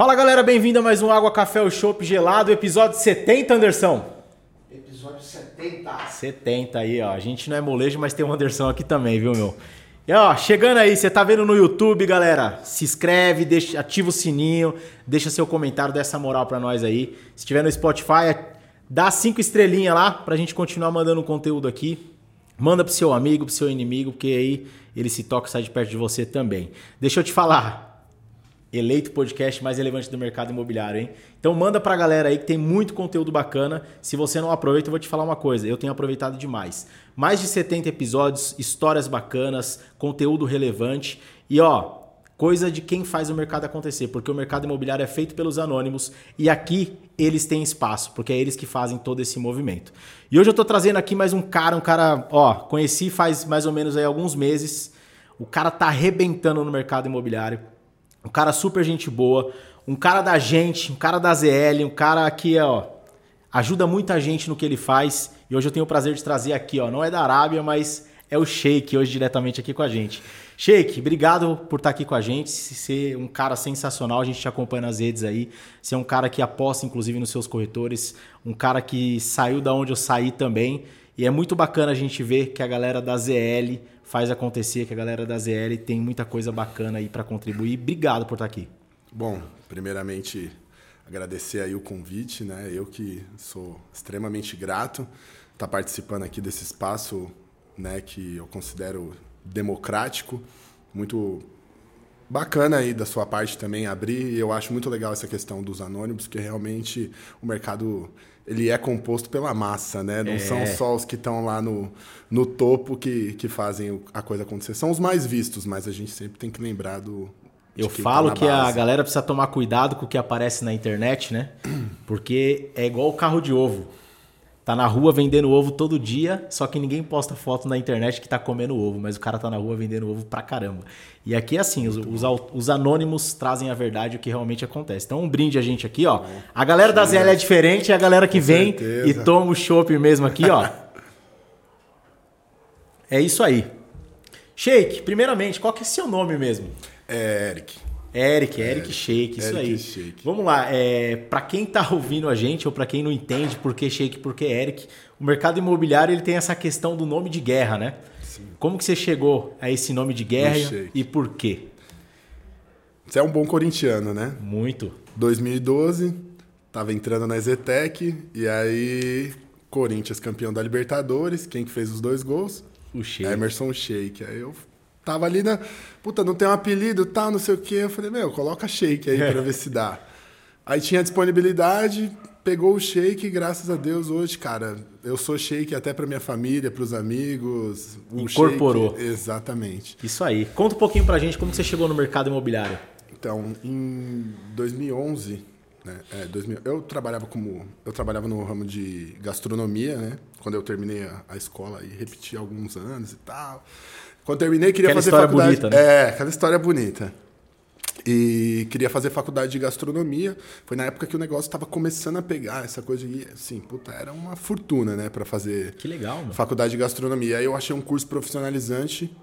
Fala galera, bem-vindo a mais um Água Café o Chopp Gelado, episódio 70, Anderson. Episódio 70. 70 aí, ó. A gente não é molejo, mas tem o Anderson aqui também, viu, meu? E ó, chegando aí, você tá vendo no YouTube, galera? Se inscreve, deixa, ativa o sininho, deixa seu comentário, dessa moral pra nós aí. Se tiver no Spotify, dá cinco estrelinhas lá pra gente continuar mandando conteúdo aqui. Manda pro seu amigo, pro seu inimigo, porque aí ele se toca e sai de perto de você também. Deixa eu te falar, eleito podcast mais relevante do mercado imobiliário, hein? Então manda pra galera aí que tem muito conteúdo bacana. Se você não aproveita, eu vou te falar uma coisa, eu tenho aproveitado demais. Mais de 70 episódios, histórias bacanas, conteúdo relevante e ó, coisa de quem faz o mercado acontecer, porque o mercado imobiliário é feito pelos anônimos e aqui eles têm espaço, porque é eles que fazem todo esse movimento. E hoje eu tô trazendo aqui mais um cara, um cara, ó, conheci faz mais ou menos aí alguns meses. O cara tá arrebentando no mercado imobiliário um cara super gente boa, um cara da gente, um cara da ZL, um cara que, ó, ajuda muita gente no que ele faz. E hoje eu tenho o prazer de trazer aqui, ó, não é da Arábia, mas é o Sheik hoje diretamente aqui com a gente. Sheik, obrigado por estar aqui com a gente, ser um cara sensacional, a gente te acompanha nas redes aí, ser um cara que aposta inclusive nos seus corretores, um cara que saiu da onde eu saí também, e é muito bacana a gente ver que a galera da ZL faz acontecer, que a galera da ZL tem muita coisa bacana aí para contribuir. Obrigado por estar aqui. Bom, primeiramente agradecer aí o convite, né? Eu que sou extremamente grato estar tá participando aqui desse espaço, né, que eu considero democrático, muito bacana aí da sua parte também abrir. E eu acho muito legal essa questão dos anônimos, porque realmente o mercado ele é composto pela massa, né? Não é. são só os que estão lá no, no topo que, que fazem a coisa acontecer. São os mais vistos, mas a gente sempre tem que lembrar do. Eu tá falo tá que a galera precisa tomar cuidado com o que aparece na internet, né? Porque é igual o carro de ovo. Tá na rua vendendo ovo todo dia, só que ninguém posta foto na internet que tá comendo ovo, mas o cara tá na rua vendendo ovo pra caramba. E aqui é assim, os, os, os, anônimos trazem a verdade, o que realmente acontece. Então um brinde a gente aqui, ó. A galera da ZL é diferente, é a galera que Com vem certeza. e toma o chopp mesmo aqui, ó. é isso aí. Sheik, primeiramente, qual que é seu nome mesmo? É Eric. Eric, Eric Shake, isso Eric aí. Shake. Vamos lá, é, para quem está ouvindo a gente ou para quem não entende por que Shake, por que Eric, o mercado imobiliário ele tem essa questão do nome de guerra, né? Sim. Como que você chegou a esse nome de guerra e por quê? Você é um bom corintiano, né? Muito. 2012, tava entrando na Zetec e aí Corinthians campeão da Libertadores, quem que fez os dois gols? O Sheik. Emerson Sheik. Aí eu Tava ali na. Puta, não tem um apelido, tal, não sei o quê. Eu falei, meu, coloca shake aí pra ver se dá. Aí tinha disponibilidade, pegou o shake, graças a Deus, hoje, cara, eu sou shake até pra minha família, pros amigos. Incorporou. Shake, exatamente. Isso aí. Conta um pouquinho pra gente como você chegou no mercado imobiliário. Então, em 2011, né, é, 2000, eu trabalhava como eu trabalhava no ramo de gastronomia, né? Quando eu terminei a, a escola e repeti alguns anos e tal. Quando terminei, queria aquela fazer história faculdade. Bonita, né? É, aquela história bonita. E queria fazer faculdade de gastronomia. Foi na época que o negócio estava começando a pegar essa coisa de, assim, puta, era uma fortuna, né, para fazer que legal, mano. faculdade de gastronomia. Aí eu achei um curso profissionalizante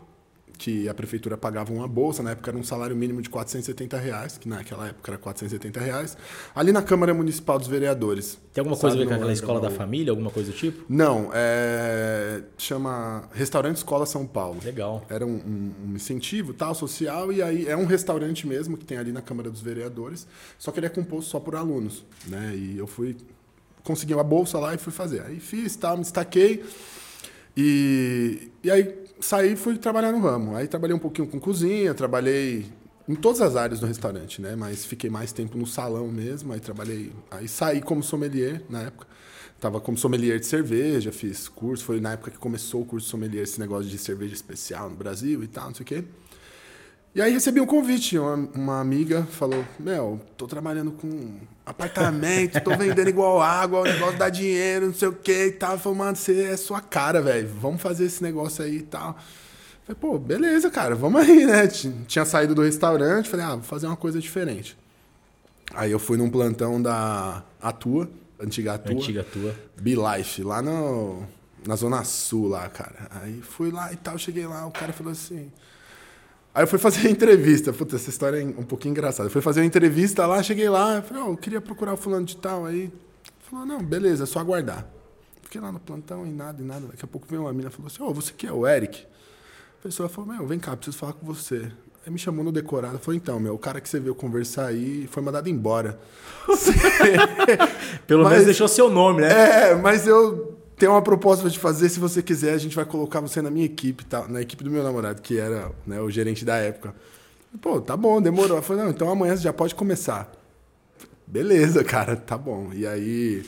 que a prefeitura pagava uma bolsa, na época era um salário mínimo de 470 reais, que naquela época era 470 reais, ali na Câmara Municipal dos Vereadores. Tem alguma coisa a ver com aquela escola da família, alguma coisa do tipo? Não, é, chama Restaurante Escola São Paulo. Legal. Era um, um, um, incentivo tal, social, e aí é um restaurante mesmo que tem ali na Câmara dos Vereadores, só que ele é composto só por alunos, né? E eu fui, consegui uma bolsa lá e fui fazer. Aí fiz, tal, me destaquei, e, e aí saí e fui trabalhar no ramo. Aí trabalhei um pouquinho com cozinha, trabalhei em todas as áreas do restaurante, né? Mas fiquei mais tempo no salão mesmo. Aí trabalhei, aí saí como sommelier na época. Tava como sommelier de cerveja, fiz curso. Foi na época que começou o curso sommelier, esse negócio de cerveja especial no Brasil e tal, não sei o quê. E aí recebi um convite, uma, uma amiga falou, Mel, tô trabalhando com apartamento, tô vendendo igual água, o negócio dá dinheiro, não sei o que e tal. Falei, mano, você é sua cara, velho, vamos fazer esse negócio aí e tal. Falei, pô, beleza, cara, vamos aí, né? Tinha saído do restaurante, falei, ah, vou fazer uma coisa diferente. Aí eu fui num plantão da Atua, antiga Atua. Antiga Atua. Be Life, lá no na Zona Sul lá, cara. Aí fui lá e tal, cheguei lá, o cara falou assim. Aí eu fui fazer a entrevista. Puta, essa história é um pouquinho engraçada. Eu fui fazer uma entrevista lá, cheguei lá, falei, ó, eu queria procurar o fulano de tal. Aí falou, não, beleza, é só aguardar. Fiquei lá no plantão e nada, e nada. Daqui a pouco veio uma mina e falou assim, ó, você que é o Eric? A pessoa falou, meu, vem cá, preciso falar com você. Aí me chamou no decorado. Falou, então, meu, o cara que você veio conversar aí foi mandado embora. Pelo Mas- menos deixou seu nome, né? É, mas eu tenho uma proposta pra te fazer. Se você quiser, a gente vai colocar você na minha equipe, tá? na equipe do meu namorado, que era né, o gerente da época. Pô, tá bom, demorou. Eu falei, não, então amanhã você já pode começar. Beleza, cara, tá bom. E aí,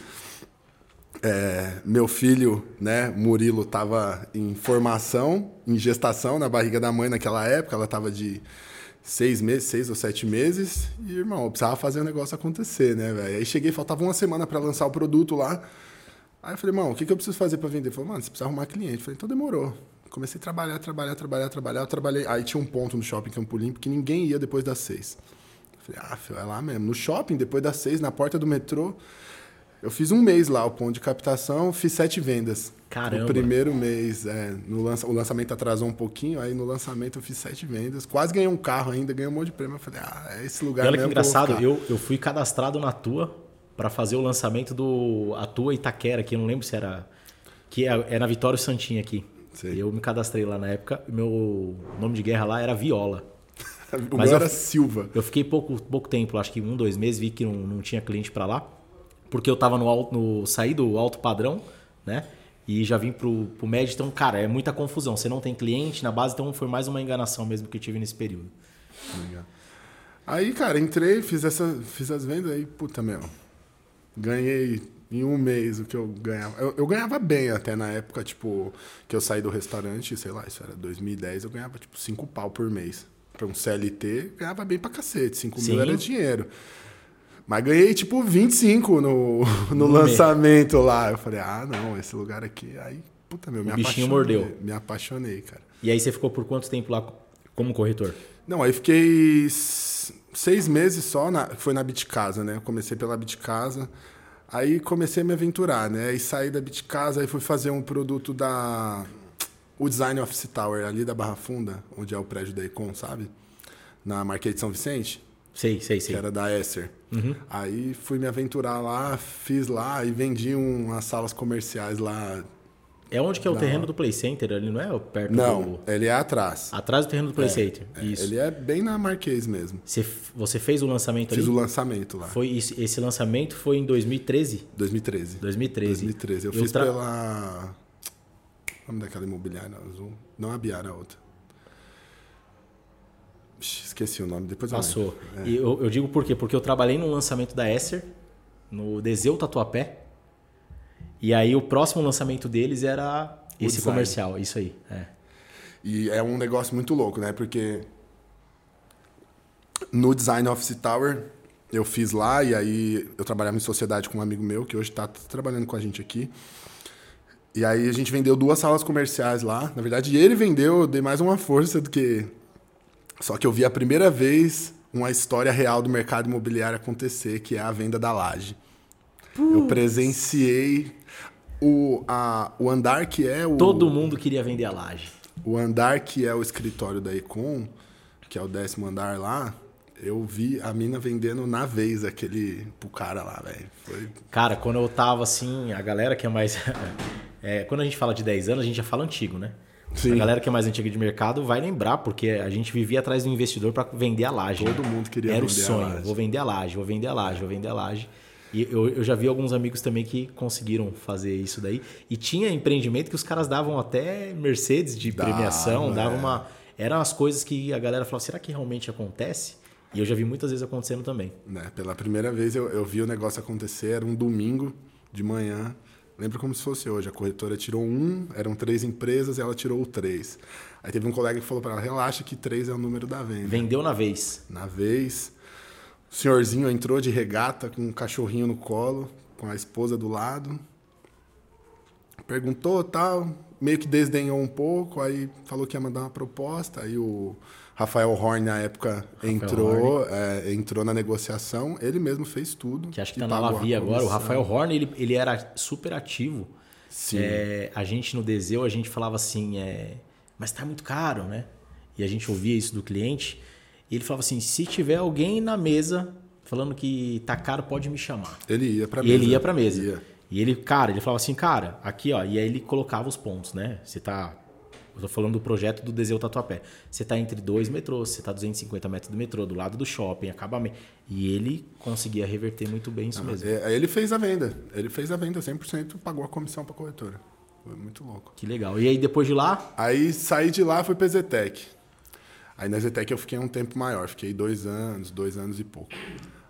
é, meu filho, né, Murilo, tava em formação, em gestação na barriga da mãe naquela época. Ela tava de seis meses, seis ou sete meses. E, irmão, eu precisava fazer o negócio acontecer, né, velho? Aí cheguei, faltava uma semana pra lançar o produto lá. Aí eu falei, irmão, o que, que eu preciso fazer pra vender? Ele falou, mano, você precisa arrumar cliente. Eu falei, então demorou. Comecei a trabalhar, trabalhar, trabalhar, trabalhar. Eu trabalhei. Aí tinha um ponto no shopping Campo Limpo que ninguém ia depois das seis. Eu falei, ah, filho, é lá mesmo. No shopping, depois das seis, na porta do metrô. Eu fiz um mês lá, o ponto de captação, fiz sete vendas. Caramba. No primeiro mês, é, no lança, o lançamento atrasou um pouquinho, aí no lançamento eu fiz sete vendas. Quase ganhei um carro ainda, ganhei um monte de prêmio. Eu falei, ah, é esse lugar E olha que engraçado, eu, eu fui cadastrado na tua pra fazer o lançamento do a tua Itaquera, que eu não lembro se era. Que é, é na Vitória Santinha aqui. Sei. Eu me cadastrei lá na época, meu nome de guerra lá era Viola. O Mas meu eu- era Silva. Eu fiquei pouco, pouco tempo, acho que um, dois meses, vi que não, não tinha cliente pra lá. Porque eu tava no alto, no, saí do alto padrão, né? E já vim pro, pro médio, então, cara, é muita confusão. Você não tem cliente na base, então foi mais uma enganação mesmo que eu tive nesse período. Aí, cara, entrei, fiz, essa, fiz as vendas aí, puta, meu. Ganhei em um mês o que eu ganhava. Eu, eu ganhava bem até na época, tipo, que eu saí do restaurante, sei lá, isso era 2010, eu ganhava, tipo, 5 pau por mês. Pra um CLT, ganhava bem pra cacete. 5 Sim. mil era dinheiro. Mas ganhei, tipo, 25 no, no No lançamento lá. Eu falei, ah, não, esse lugar aqui. Aí, puta, meu, me O bichinho apaixonei. mordeu. Me apaixonei, cara. E aí você ficou por quanto tempo lá como corretor? Não, aí fiquei seis meses só, na, foi na Bitcasa, né? Eu comecei pela Bitcasa, aí comecei a me aventurar, né? Aí saí da Bitcasa, aí fui fazer um produto da... O Design Office Tower, ali da Barra Funda, onde é o prédio da Econ, sabe? Na Marquês de São Vicente, Sei, sei, que sei. era da Esser. Aí fui me aventurar lá, fiz lá e vendi um- umas salas comerciais lá. É onde que é o terreno do Play Center ali, não é? Perto Não, do... ele é atrás. Atrás do terreno do Play Center. É, Isso. Ele é bem na Marquês mesmo. Você, você fez o lançamento Fiz ali? o lançamento lá. Foi esse, esse lançamento foi em 2013? 2013. 2013. 2013. Eu, Eu fiz tra- pela. O nome daquela imobiliária azul? Não a Biara, a outra. Esqueci o nome, depois eu Passou. lembro. E eu, eu digo por quê? Porque eu trabalhei no lançamento da Esser, no Deseu Tatuapé. E aí o próximo lançamento deles era O esse design. comercial, isso aí. É. E é um negócio muito louco, né? Porque no Design Office Tower eu fiz lá e aí eu trabalhava em sociedade com um amigo meu que hoje está trabalhando com a gente aqui. E aí a gente vendeu duas salas comerciais lá. Na verdade, ele vendeu, eu dei mais uma força do que. Só que eu vi a primeira vez uma história real do mercado imobiliário acontecer, que é a venda da laje. Eu presenciei o, a, o andar que é o. Todo mundo queria vender a laje. O andar que é o escritório da Econ, que é o décimo andar lá, eu vi a mina vendendo na vez aquele pro cara lá, velho. Foi. Cara, quando eu tava assim, a galera que é mais. é, quando a gente fala de 10 anos, a gente já fala antigo, né? Sim. A galera que é mais antiga de mercado vai lembrar, porque a gente vivia atrás do investidor para vender a laje. Todo mundo queria Era o vender a sonho. Vou vender a laje, vou vender a laje, vou vender a laje. E eu, eu já vi alguns amigos também que conseguiram fazer isso daí. E tinha empreendimento que os caras davam até Mercedes de Dava, premiação, dava é. uma. Eram as coisas que a galera falava, será que realmente acontece? E eu já vi muitas vezes acontecendo também. Né? Pela primeira vez eu, eu vi o negócio acontecer, era um domingo de manhã. Lembra como se fosse hoje. A corretora tirou um, eram três empresas e ela tirou o três. Aí teve um colega que falou para ela: relaxa que três é o número da venda. Vendeu na vez. Na vez, o senhorzinho entrou de regata com um cachorrinho no colo, com a esposa do lado. Perguntou tal, meio que desdenhou um pouco, aí falou que ia mandar uma proposta. Aí o Rafael Horn, na época, entrou, é, entrou na negociação. Ele mesmo fez tudo. Que acho que tá na Lavia agora. O. Rafael Horn, ele, ele era super ativo Sim. É, a gente no Deseu, a gente falava assim, é, mas tá muito caro, né? E a gente ouvia isso do cliente. E ele falava assim: se tiver alguém na mesa falando que tá caro, pode me chamar. Ele ia pra E mesa. ele ia pra mesa. Ia. E ele, cara, ele falava assim, cara, aqui, ó. E aí ele colocava os pontos, né? Você tá. Eu tô falando do projeto do Deseu Tatuapé. Você tá entre dois metrôs, você tá 250 metros do metrô, do lado do shopping, acabamento. E ele conseguia reverter muito bem isso mesmo. É, Aí ele fez a venda. Ele fez a venda 100%, pagou a comissão pra corretora. Foi muito louco. Que legal. E aí depois de lá, Aí saí de lá, fui pra Zetec. Aí na Zetec eu fiquei um tempo maior, fiquei dois anos, dois anos e pouco.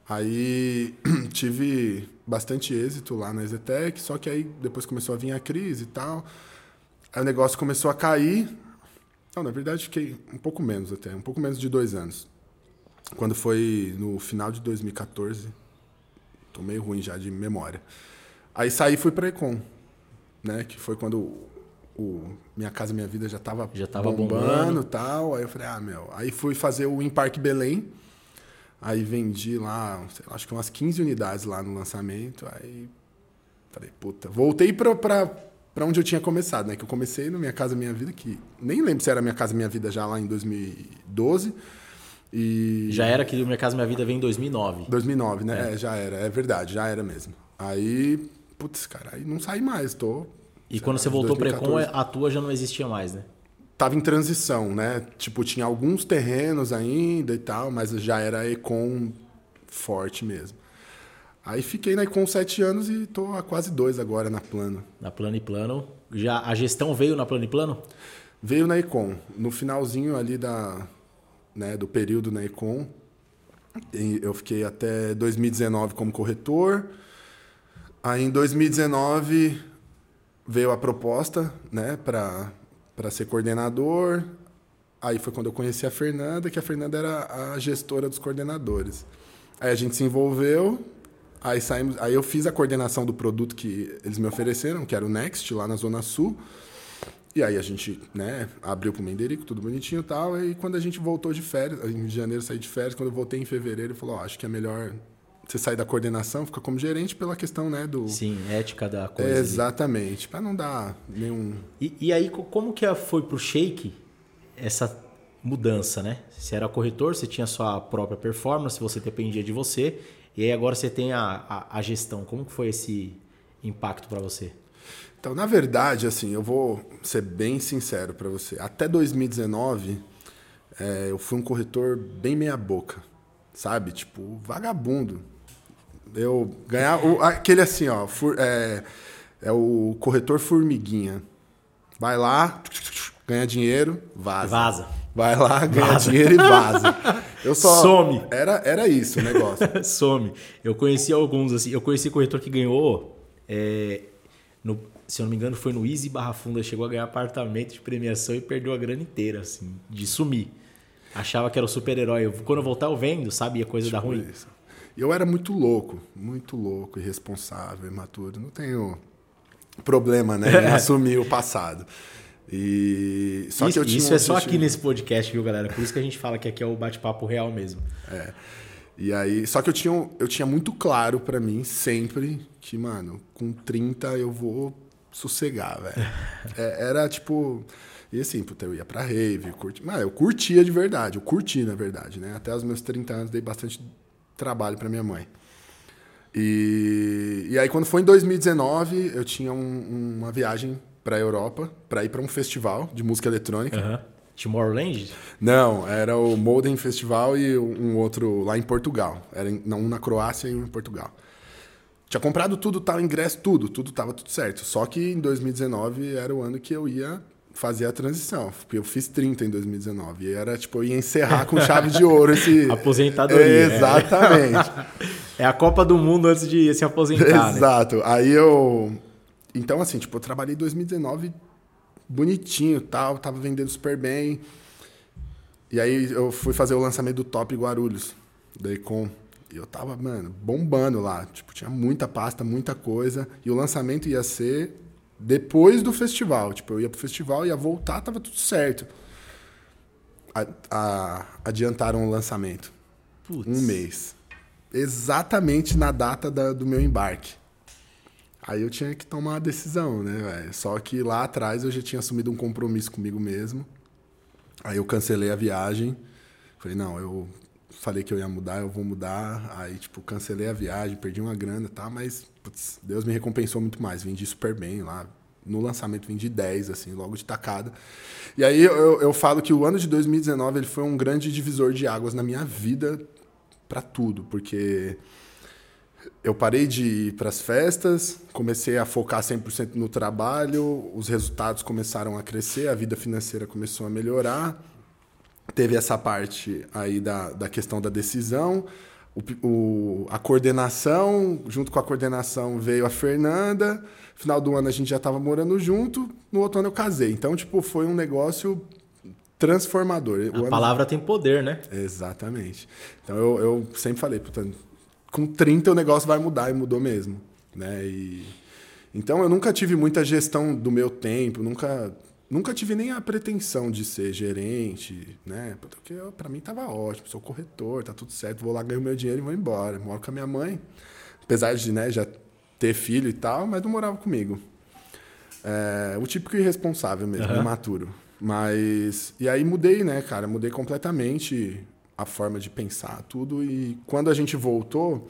Aí tive bastante êxito lá na Zetec, só que aí depois começou a vir a crise e tal. Aí o negócio começou a cair. Não, na verdade fiquei um pouco menos até, um pouco menos de dois anos. Quando foi no final de 2014, tô meio ruim já de memória. Aí saí e fui pra Econ, né? Que foi quando o, o Minha Casa Minha Vida já tava, Já tava bombando bombando. e tal. Aí eu falei, ah, meu. Aí fui fazer o Em Parque Belém. Aí vendi lá, sei lá, acho que umas 15 unidades lá no lançamento. Aí falei, puta, voltei pra, pra, pra onde eu tinha começado, né? Que eu comecei no Minha Casa Minha Vida, que nem lembro se era Minha Casa Minha Vida já lá em 2012. E já era que o Minha Casa Minha Vida veio em 2009. 2009, né? É. já era, é verdade, já era mesmo. Aí, putz, cara, aí não saí mais, tô. E quando você voltou pra Econ, 2014. a tua já não existia mais, né? Tava em transição, né? Tipo, tinha alguns terrenos ainda e tal, mas já era Econ forte mesmo. Aí fiquei na Econ sete anos e tô há quase dois agora na plano. Na Plano e Plano. Já a gestão veio na Plano e Plano? Veio na Econ, no finalzinho ali da, né, do período na Econ. Eu fiquei até 2019 como corretor. Aí em 2019 veio a proposta, né, para para ser coordenador. Aí foi quando eu conheci a Fernanda, que a Fernanda era a gestora dos coordenadores. Aí a gente se envolveu, aí saímos, aí eu fiz a coordenação do produto que eles me ofereceram, que era o Next lá na Zona Sul. E aí a gente, né, abriu pro Menderico, tudo bonitinho e tal. E quando a gente voltou de férias, em janeiro saí de férias, quando eu voltei em fevereiro, ele falou, ó, acho que é melhor você sair da coordenação, ficar como gerente pela questão, né, do... Sim, ética da coisa. ali. Exatamente, para não dar nenhum... E, e aí, co- como que foi pro Shake essa mudança, né? Você era corretor, você tinha sua própria performance, você dependia de você, e aí agora você tem a, a, a gestão. Como que foi esse impacto para você? Então, na verdade, assim, eu vou ser bem sincero para você. Até 2019, é, eu fui um corretor bem meia boca, sabe? Tipo, vagabundo. Eu ganhar o- aquele assim, ó, fur- é, é o corretor formiguinha. Vai lá, ganha dinheiro, vaza. Vaza. Vai lá, ganha dinheiro e vaza. Eu só Some. Era era isso o negócio. Some. Eu conheci alguns, assim. Eu conheci corretor que ganhou, é, no- se eu não me engano, foi no Easy Barra Funda. Chegou a ganhar apartamento de premiação e perdeu a grana inteira, assim, de sumir. Achava que era o super-herói. Quando eu voltar, eu vendo, sabe? A coisa da ruim. Isso. Eu era muito louco, muito louco, irresponsável, imaturo. Não tenho problema, né, em assumir o passado. E só isso que eu tinha isso é só aqui nesse podcast, viu, galera? Por isso que a gente fala que aqui é o bate-papo real mesmo. É. E aí, só que eu tinha, eu tinha muito claro pra mim sempre que, mano, com 30 eu vou sossegar, velho. É, era tipo. E assim, puta, eu ia pra rave, curti, mas eu curtia de verdade, eu curti, na verdade, né? Até os meus 30 anos dei bastante trabalho pra minha mãe. E, e aí, quando foi em 2019, eu tinha um- uma viagem pra Europa, pra ir pra um festival de música eletrônica. Aham. Tomorrowland? Não, era o Molden Festival e um outro lá em Portugal. Era em- um na Croácia e um em Portugal. Tinha comprado tudo, tal, ingresso, tudo, tudo tava tudo certo. Só que em 2019 era o ano que eu ia fazer a transição, porque eu fiz 30 em 2019 e era tipo eu ia encerrar com chave de ouro esse Aposentadoria, é. Exatamente. É a Copa do Mundo antes de se aposentar, né? Exato. Aí eu. Então, assim, tipo, eu trabalhei em 2019 bonitinho tal, tava vendendo super bem. E aí eu fui fazer o lançamento do Top Guarulhos, da Econ. E eu tava, mano, bombando lá. Tipo, tinha muita pasta, muita coisa. E o lançamento ia ser depois do festival. Tipo, eu ia pro festival, ia voltar, tava tudo certo. A- a- adiantaram o lançamento. Putz. Um mês. Exatamente na data da- do meu embarque. Aí eu tinha que tomar uma decisão, né, velho? Só que lá atrás eu já tinha assumido um compromisso comigo mesmo. Aí eu cancelei a viagem. Falei, não, eu falei que eu ia mudar, eu vou mudar. Aí, tipo, cancelei a viagem, perdi uma grana, tá? Mas, putz, Deus me recompensou muito mais. Vendi super bem lá. No lançamento vendi 10, assim, logo de tacada. E aí eu, eu falo que o ano de 2019 ele foi um grande divisor de águas na minha vida para tudo, porque eu parei de ir para as festas, comecei a focar 100% no trabalho, os resultados começaram a crescer, a vida financeira começou a melhorar. Teve essa parte aí da, da questão da decisão, o, o, a coordenação, junto com a coordenação veio a Fernanda. Final do ano a gente já estava morando junto, no outro ano eu casei. Então, tipo, foi um negócio transformador. A palavra tem poder, né? Exatamente. Então eu, eu sempre falei, portanto, com 30 o negócio vai mudar e mudou mesmo, né? E então eu nunca tive muita gestão do meu tempo, nunca nunca tive nem a pretensão de ser gerente, né? Porque para mim tava ótimo, sou corretor, tá tudo certo, vou lá ganhar o meu dinheiro e vou embora. Moro com a minha mãe, apesar de, né, já ter filho e tal, mas não morava comigo. É, o típico irresponsável mesmo, uhum. imaturo. Mas e aí mudei, né, cara? Mudei completamente a forma de pensar tudo. E quando a gente voltou,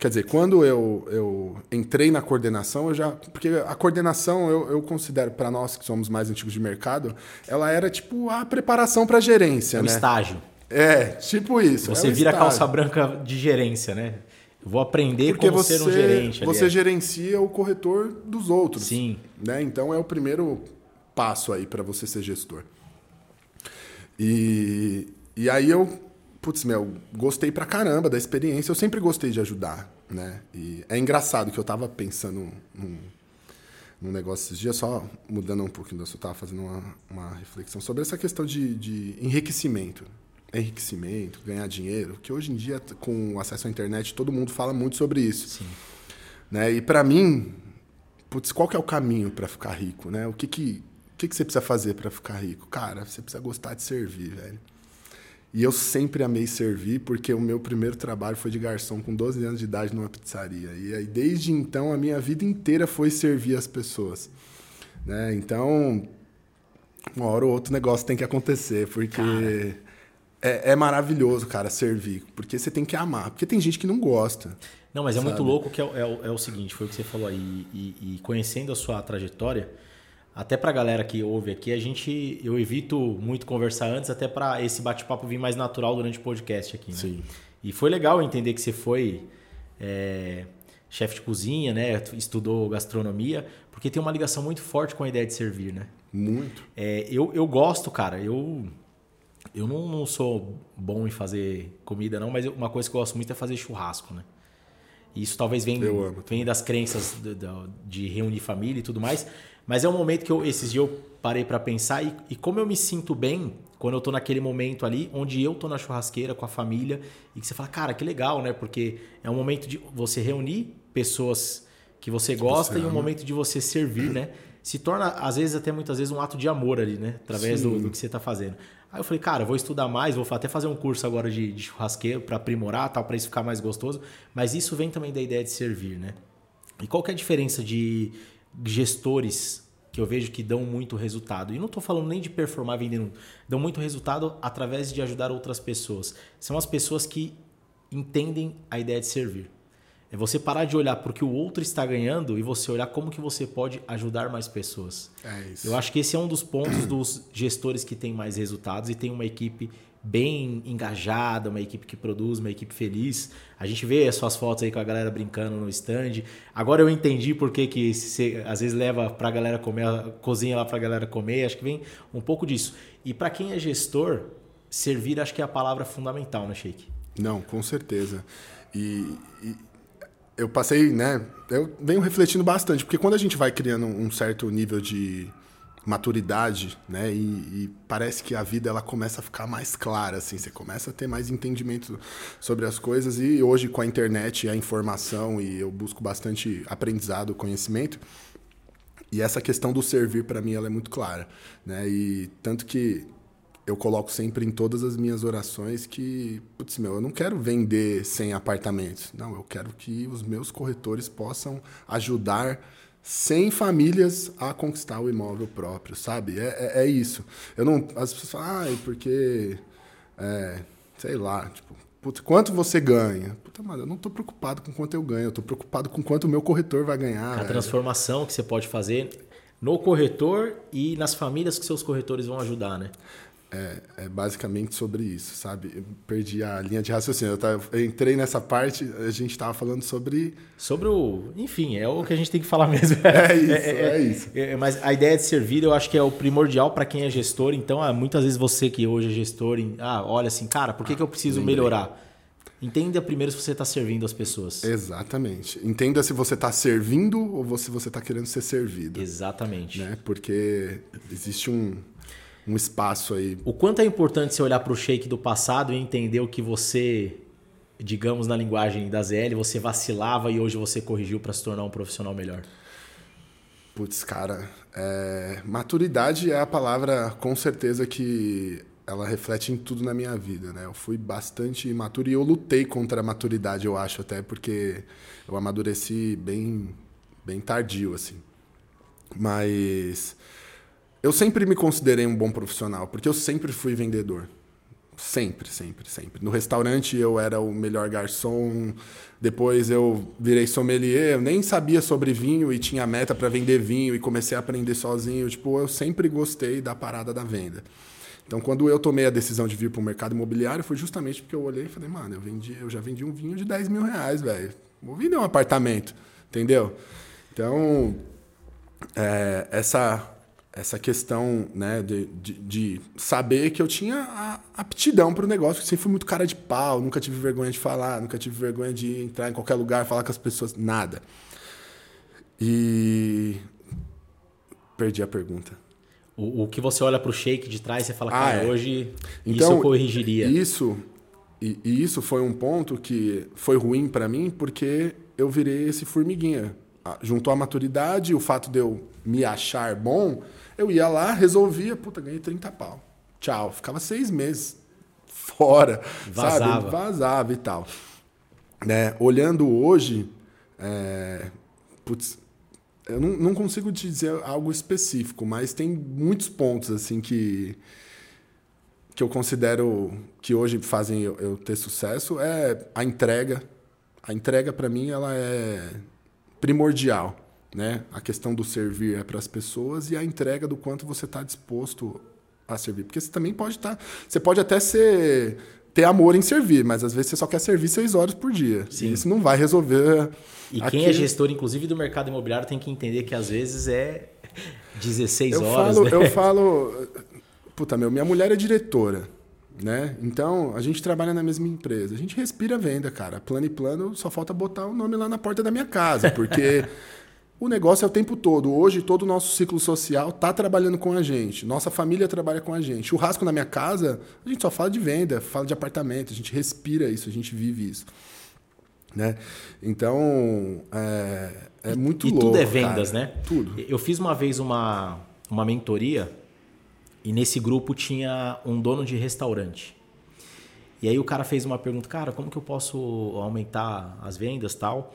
quer dizer, quando eu, eu entrei na coordenação, eu já. Porque a coordenação, eu, eu considero, para nós que somos mais antigos de mercado, ela era tipo a preparação para gerência. É um né? estágio. É, tipo isso. Você é um vira estágio. calça branca de gerência, né? Vou aprender Porque como você, ser um gerente. Você ali. gerencia o corretor dos outros. Sim. Né? Então é o primeiro passo aí para você ser gestor. E, e aí eu putz, meu, gostei pra caramba da experiência. Eu sempre gostei de ajudar, né? E é engraçado que eu tava pensando num, num negócio esses dias, só mudando um pouquinho do assunto, tava fazendo uma, uma reflexão sobre essa questão de, de enriquecimento. Enriquecimento, ganhar dinheiro, que hoje em dia, com acesso à internet, todo mundo fala muito sobre isso. Sim. Né? E para mim, putz, qual que é o caminho para ficar rico, né? O que que, o que, que você precisa fazer para ficar rico? Cara, você precisa gostar de servir, velho. E eu sempre amei servir, porque o meu primeiro trabalho foi de garçom com 12 anos de idade numa pizzaria. E aí, desde então, a minha vida inteira foi servir as pessoas. Né? Então, uma hora ou outro negócio tem que acontecer, porque é, é, maravilhoso, cara, servir. Porque você tem que amar. Porque tem gente que não gosta. Não, mas é muito louco que é, é, é, o seguinte, foi o que você falou aí. E, e conhecendo a sua trajetória até para a galera que ouve aqui, a gente eu evito muito conversar antes, até para esse bate-papo vir mais natural durante o podcast aqui. Né? Sim. E foi legal entender que você foi é, chefe de cozinha, né? Estudou gastronomia, porque tem uma ligação muito forte com a ideia de servir, né? Muito. É, eu, eu gosto, cara. Eu eu não, não sou bom em fazer comida, não, mas uma coisa que eu gosto muito é fazer churrasco, né? Isso talvez venha, venha das crenças de, de, de reunir família e tudo mais. Mas é um momento que eu, esses dias eu parei para pensar e, e, como eu me sinto bem quando eu tô naquele momento ali, onde eu tô na churrasqueira com a família e que você fala, cara, que legal, né? Porque é um momento de você reunir pessoas que você gosta você e um momento de você servir, né? Se torna, às vezes, até muitas vezes, um ato de amor ali, né? Através do, do, que você tá fazendo. Aí eu falei, cara, vou estudar mais, vou até fazer um curso agora de, de churrasqueiro para aprimorar, tal, para isso ficar mais gostoso. Mas isso vem também da ideia de servir, né? E qual que é a diferença de gestores que eu vejo que dão muito resultado. E não estou falando nem de performar vendendo, dão muito resultado através de ajudar outras pessoas. São as pessoas que entendem a ideia de servir. É você parar de olhar para o que o outro está ganhando e você olhar como que você pode ajudar mais pessoas. É isso. Eu acho que esse é um dos pontos dos gestores que têm mais resultados e tem uma equipe bem engajada, uma equipe que produz, uma equipe feliz. A gente vê as suas fotos aí com a galera brincando no stand. Agora eu entendi por que, que você às vezes leva para a galera comer, cozinha lá para a galera comer. Acho que vem um pouco disso. E para quem é gestor, servir acho que é a palavra fundamental, né, Sheik? Não, com certeza. E, e, eu passei, né? Eu venho refletindo bastante, porque quando a gente vai criando um certo nível de maturidade, né? E, e, parece que a vida ela começa a ficar mais clara, assim. Você começa a ter mais entendimento sobre as coisas e hoje com a internet, a informação e eu busco bastante aprendizado, conhecimento. E essa questão do servir para mim ela é muito clara, né? E tanto que eu coloco sempre em todas as minhas orações que, putz, meu, eu não quero vender 100 apartamentos. Não, eu quero que os meus corretores possam ajudar 100 famílias a conquistar o imóvel próprio, sabe? É, é, é isso. Eu não, as pessoas falam, ah, porque, é, sei lá, tipo, putz, quanto você ganha? Puta, mano, eu não estou preocupado com quanto eu ganho, eu estou preocupado com quanto o meu corretor vai ganhar. A velho. transformação que você pode fazer no corretor e nas famílias que seus corretores vão ajudar, né? É, é basicamente sobre isso, sabe? Eu perdi a linha de raciocínio. Eu, tava- eu entrei nessa parte, a gente estava falando sobre. Sobre o. Enfim, é o que a gente tem que falar mesmo. É isso, é isso. É, mas a ideia de servir eu acho que é o primordial para quem é gestor. Então, ah, muitas vezes você que hoje é gestor, ah, olha assim, cara, por que, que eu preciso lembrei. melhorar? Entenda primeiro se você está servindo as pessoas. Exatamente. Entenda se você está servindo ou se você está querendo ser servido. Exatamente. Né? Porque existe um, um espaço aí. O quanto é importante você olhar para o shake do passado e entender o que você, digamos na linguagem da ZL, você vacilava e hoje você corrigiu para se tornar um profissional melhor. Putz, cara, é, maturidade é a palavra com certeza que ela reflete em tudo na minha vida, né? Eu fui bastante imaturo e eu lutei contra a maturidade, eu acho, até porque eu amadureci bem, bem tardio, assim. Mas eu sempre me considerei um bom profissional, porque eu sempre fui vendedor. Sempre, sempre, sempre. No restaurante eu era o melhor garçom, depois eu virei sommelier, eu nem sabia sobre vinho e tinha meta para vender vinho e comecei a aprender sozinho. Tipo, eu sempre gostei da parada da venda. Então, quando eu tomei a decisão de vir para o mercado imobiliário, foi justamente porque eu olhei e falei, mano, eu, vendi, eu já vendi um vinho de 10 mil reais, velho. Vou vender um apartamento, entendeu? Então, é, essa essa questão né, de, de, de saber que eu tinha a aptidão para o negócio, que sempre fui muito cara de pau, nunca tive vergonha de falar, nunca tive vergonha de entrar em qualquer lugar, falar com as pessoas, nada. E perdi a pergunta. O, o que você olha para o shake de trás e fala, Ah, cara, é. hoje Então, isso eu corrigiria. Isso, e, e isso foi um ponto que foi ruim para mim, porque eu virei esse formiguinha. Juntou a maturidade, o fato de eu me achar bom, eu ia lá, resolvia, puta, ganhei 30 pau. Tchau. Ficava seis meses fora, Vazava. sabe? Vazava e tal. Né? Olhando hoje, é, putz, eu não, não consigo te dizer algo específico, mas tem muitos pontos assim que que eu considero que hoje fazem eu, eu ter sucesso é a entrega. A entrega para mim ela é primordial, né? A questão do servir é para as pessoas e a entrega do quanto você está disposto a servir, porque você também pode estar, você pode até ser ter amor em servir, mas às vezes você só quer servir seis horas por dia. Sim. E isso não vai resolver. E quem aquilo. é gestor, inclusive, do mercado imobiliário tem que entender que às vezes é 16 eu horas, falo, né? eu falo, puta meu, minha mulher é diretora, né? Então a gente trabalha na mesma empresa, a gente respira venda, cara. Plano e plano, só falta botar o nome lá na porta da minha casa, porque o negócio é o tempo todo. Hoje todo o nosso ciclo social tá trabalhando com a gente, nossa família trabalha com a gente. Churrasco na minha casa, a gente só fala de venda, fala de apartamento, a gente respira isso, a gente vive isso. Né? Então, é, é muito e louco. tudo é vendas, cara. né? Tudo. Eu fiz uma vez uma, uma mentoria e nesse grupo tinha um dono de restaurante. E aí o cara fez uma pergunta, cara, como que eu posso aumentar as vendas tal?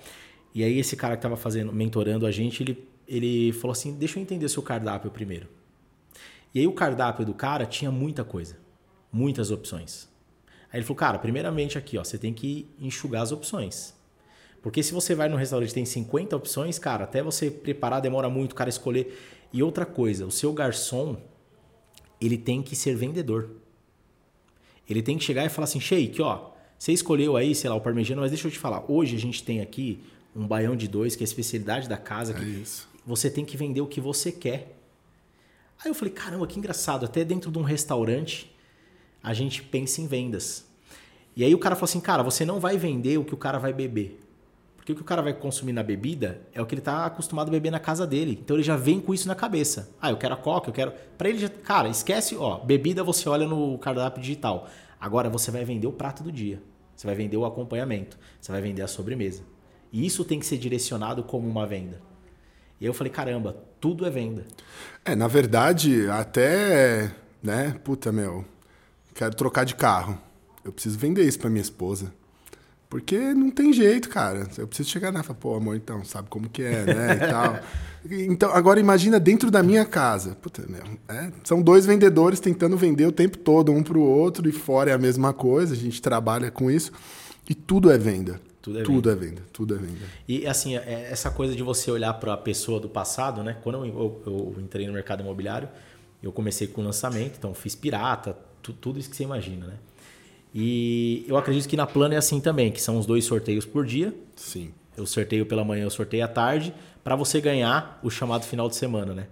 E aí esse cara que estava fazendo, mentorando a gente, ele, ele falou assim, deixa eu entender seu cardápio primeiro. E aí o cardápio do cara tinha muita coisa, muitas opções. Aí ele falou, cara, primeiramente aqui, ó, você tem que enxugar as opções. Porque se você vai no restaurante tem 50 opções, cara, até você preparar demora muito, o cara escolher. E outra coisa, o seu garçom, ele tem que ser vendedor. Ele tem que chegar e falar assim, Sheik, ó, você escolheu aí, sei lá, o parmegiano, mas deixa eu te falar, hoje a gente tem aqui um baião de dois, que é a especialidade da casa. É que isso. Você tem que vender o que você quer. Aí eu falei, caramba, que engraçado, até dentro de um restaurante a gente pensa em vendas. E aí o cara falou assim, cara, você não vai vender o que o cara vai beber. Porque o que o cara vai consumir na bebida é o que ele está acostumado a beber na casa dele. Então ele já vem com isso na cabeça. Ah, eu quero a coca, eu quero. Para ele, já... cara, esquece, ó, bebida você olha no cardápio digital. Agora você vai vender o prato do dia. Você vai vender o acompanhamento. Você vai vender a sobremesa. E isso tem que ser direcionado como uma venda. E eu falei, caramba, tudo é venda. É, na verdade, até, né, puta, meu, quero trocar de carro. Eu preciso vender isso para minha esposa. Porque não tem jeito, cara. Eu preciso chegar lá e falar, pô, amor, então, sabe como que é, né? E tal. Então, agora imagina dentro da minha casa. Puta, meu, é, são dois vendedores tentando vender o tempo todo, um pro outro, e fora é a mesma coisa, a gente trabalha com isso. E tudo é venda. Tudo é tudo venda. é venda. Tudo é venda. E assim, é- essa coisa de você olhar para a pessoa do passado, né? Quando eu, eu- eu entrei no mercado imobiliário, eu comecei com lançamento, então fiz pirata, tu- tudo isso que você imagina, né? E eu acredito que na plano é assim também, que são os dois sorteios por dia. Sim. Eu sorteio pela manhã, eu sorteio à tarde, para você ganhar o chamado final de semana, né?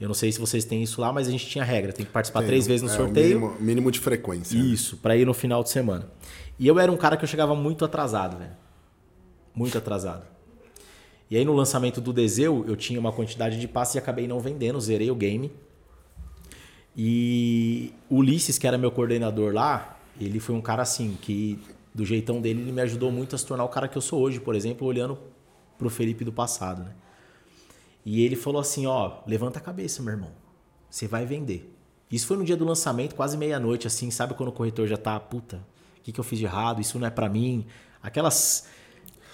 Eu não sei se vocês têm isso lá, mas a gente tinha regra, tem que participar três vezes no É, sorteio. mínimo, mínimo de frequência. Isso, para ir no final de semana. E eu era um cara que eu chegava muito atrasado, velho. Muito atrasado. E aí no lançamento do Deseu, eu tinha uma quantidade de passes e acabei não vendendo, zerei o game. E o Ulisses, que era meu coordenador lá, ele foi um cara assim, que do jeitão dele, ele me ajudou muito a se tornar o cara que eu sou hoje, por exemplo, olhando pro Felipe do passado, né? E ele falou assim, ó, levanta a cabeça, meu irmão. Você vai vender. Isso foi no dia do lançamento, quase meia-noite, assim, sabe quando o corretor já tá, puta, o que, que eu fiz de errado? Isso não é pra mim. Aquelas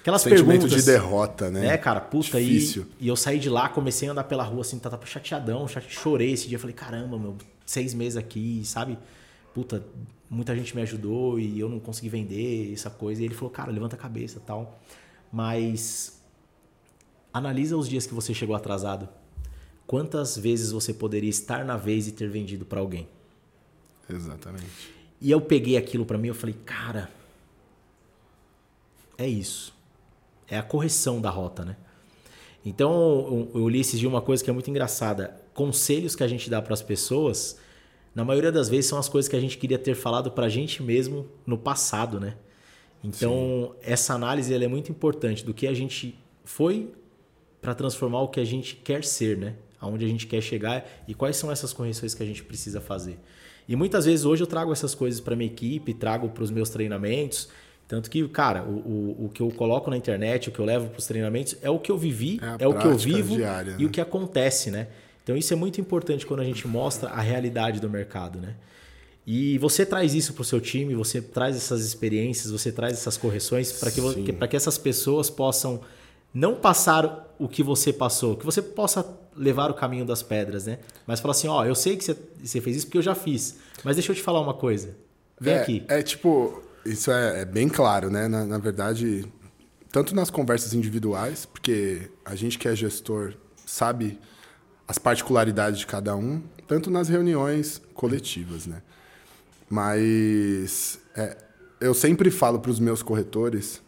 aquelas Sentimento perguntas. de derrota, né? É, cara, puta, e, Difícil. e eu saí de lá, comecei a andar pela rua assim, tava chateadão, chate- chorei esse dia, falei, caramba, meu, seis meses aqui, sabe? Puta, muita gente me ajudou e eu não consegui vender essa coisa. E ele falou, cara, levanta a cabeça tal. Mas analisa os dias que você chegou atrasado. Quantas vezes você poderia estar na vez e ter vendido pra alguém? Exatamente. E eu peguei aquilo pra mim, eu falei, cara, é isso. É a correção da rota, né? Então, o o Ulisses diz uma coisa que é muito engraçada. Conselhos que a gente dá para as pessoas, na maioria das vezes, são as coisas que a gente queria ter falado pra gente mesmo no passado, né? Então, essa análise ela é muito importante do que a gente foi para transformar o que a gente quer ser, né? Aonde a gente quer chegar e quais são essas correções que a gente precisa fazer. E muitas vezes hoje eu trago essas coisas para minha equipe, trago para os meus treinamentos. Tanto que, cara, o, o, o que eu coloco na internet, o que eu levo para os treinamentos é o que eu vivi, É a é, o que eu vivo diária, e né? o que acontece, né? Então isso é muito importante quando a gente mostra a realidade do mercado, né? E você traz isso para o seu time, você traz essas experiências, você traz essas correções para que, Sim. que- essas pessoas possam não passar o que você passou, que você possa levar o caminho das pedras, né? Mas falar assim, ó, eu sei que você, você fez isso porque eu já fiz, mas deixa eu te falar uma coisa. Vem é, aqui. É tipo, isso é, é bem claro, né? Na, na verdade, tanto nas conversas individuais, porque a gente que é gestor sabe as particularidades de cada um, tanto nas reuniões coletivas, né? Mas é, eu sempre falo para os meus corretores,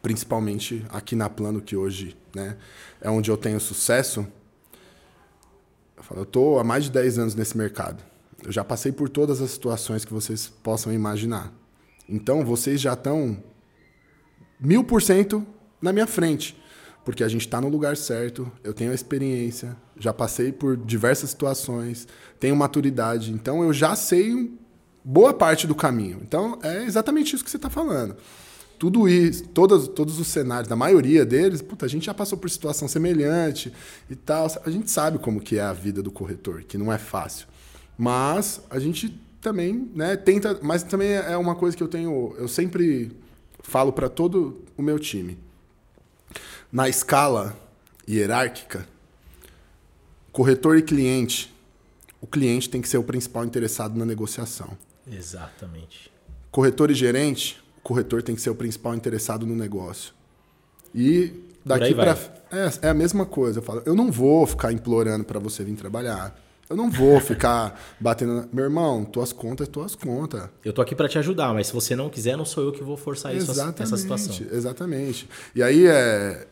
principalmente aqui na Plano, que hoje né, é onde eu tenho sucesso, eu falo, eu tô há mais de 10 anos nesse mercado. Eu já passei por todas as situações que vocês possam imaginar. Então, vocês já estão mil por cento na minha frente. Porque a gente está no lugar certo, eu tenho a experiência, já passei por diversas situações, tenho maturidade. Então, eu já sei boa parte do caminho. Então, é exatamente isso que você está falando. Tudo isso, todos, todos os cenários, da maioria deles, puta, a gente já passou por situação semelhante e tal. A gente sabe como que é a vida do corretor, que não é fácil. Mas a gente também, né, tenta, mas também é uma coisa que eu tenho, eu sempre falo para todo o meu time. Na escala hierárquica, corretor e cliente, o cliente tem que ser o principal interessado na negociação. Exatamente. Corretor e gerente, o corretor tem que ser o principal interessado no negócio. E daqui para é, é a mesma coisa. Eu falo, eu não vou ficar implorando para você vir trabalhar. Eu não vou ficar batendo. Meu irmão, tuas contas, tuas contas. Eu tô aqui para te ajudar, mas se você não quiser, não sou eu que vou forçar isso, essa situação. Exatamente. E aí é,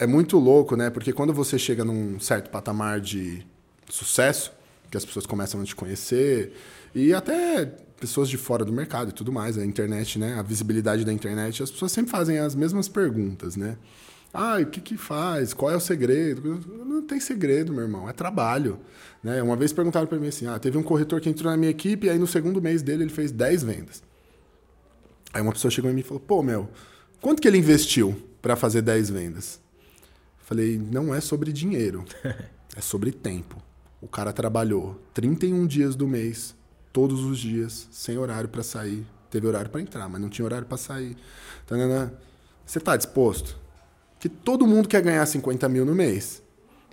é muito louco, né? Porque quando você chega num certo patamar de sucesso, que as pessoas começam a te conhecer, e até pessoas de fora do mercado e tudo mais, a internet, né? A visibilidade da internet, as pessoas sempre fazem as mesmas perguntas, né? Ah, o que que faz? Qual é o segredo? Não tem segredo, meu irmão, é trabalho. Né? Uma vez perguntaram para mim assim: ah, teve um corretor que entrou na minha equipe e aí no segundo mês dele ele fez 10 vendas. Aí uma pessoa chegou em mim e falou: pô, meu, quanto que ele investiu para fazer 10 vendas? Falei: não é sobre dinheiro, é sobre tempo. O cara trabalhou 31 dias do mês todos os dias, sem horário para sair. Teve horário para entrar, mas não tinha horário para sair. Tanana. Você está disposto? Que todo mundo quer ganhar 50 mil no mês.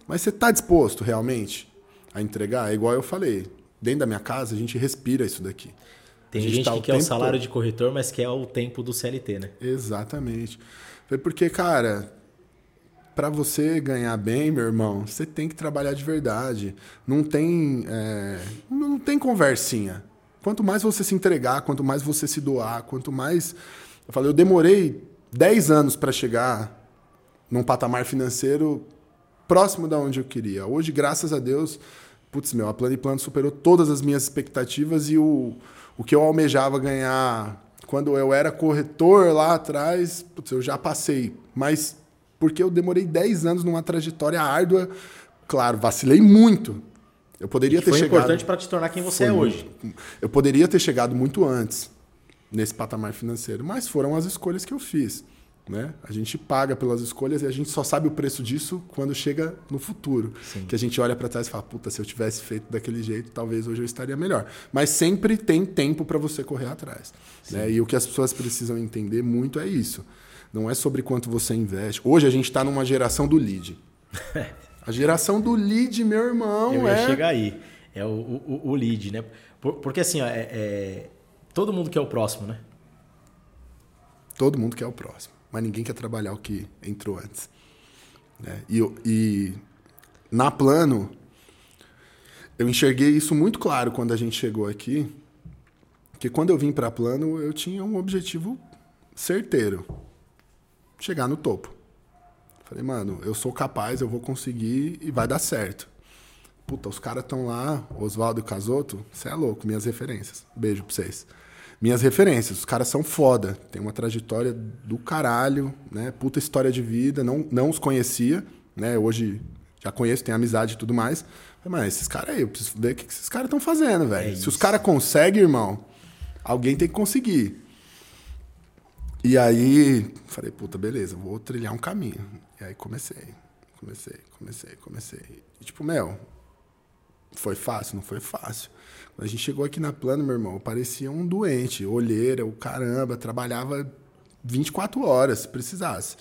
Mas você está disposto realmente a entregar? É igual eu falei. Dentro da minha casa, a gente respira isso daqui. Tem A gente, tá que o quer o salário todo. de corretor, mas quer o tempo do CLT, né? Exatamente. Foi porque, cara, para você ganhar bem, meu irmão, você tem que trabalhar de verdade. Não tem, é, não tem conversinha. Quanto mais você se entregar, quanto mais você se doar, quanto mais. Eu falei, eu demorei 10 anos para chegar num patamar financeiro próximo da onde eu queria. Hoje, graças a Deus, putz, meu, a Plano Plano superou todas as minhas expectativas e o, o que eu almejava ganhar quando eu era corretor lá atrás, putz, eu já passei. Mas porque eu demorei 10 anos numa trajetória árdua, claro, vacilei muito. Eu poderia ter foi chegado. importante para te tornar quem você Foi é hoje. Eu poderia ter chegado muito antes nesse patamar financeiro, mas foram as escolhas que eu fiz. Né? A gente paga pelas escolhas e a gente só sabe o preço disso quando chega no futuro. Que a gente olha para trás e fala, puta, se eu tivesse feito daquele jeito, talvez hoje eu estaria melhor. Mas sempre tem tempo para você correr atrás. Né? E o que as pessoas precisam entender muito é isso. Não é sobre quanto você investe. Hoje a gente está numa geração do lead. A geração do lead, meu irmão, Eu ia é. chegar aí. É o, o, o lead, né? Por- porque assim, ó, é, é- todo mundo quer o próximo, né? Todo mundo quer o próximo, mas ninguém quer trabalhar o que entrou antes. né? E, e na plano, eu enxerguei isso muito claro quando a gente chegou aqui, que quando eu vim para plano, eu tinha um objetivo certeiro: chegar no topo. Falei, mano, eu sou capaz, eu vou conseguir e vai dar certo. Puta, os caras estão lá, Oswaldo e Casoto, você é louco, minhas referências. Beijo pra vocês. Minhas referências, os caras são foda, tem uma trajetória do caralho, né? Puta história de vida, não, não os conhecia, né? Hoje já conheço, tenho amizade e tudo mais. Falei, mas esses caras aí, eu preciso ver o que esses caras estão fazendo, velho. É Se os caras conseguem, irmão, alguém tem que conseguir. E aí, falei, puta, beleza, vou trilhar um caminho. E aí comecei, comecei, comecei, comecei. E tipo, meu, foi fácil? Não foi fácil. A gente chegou aqui na plano, meu irmão, parecia um doente, olheira, o caramba, trabalhava 24 horas, se precisasse.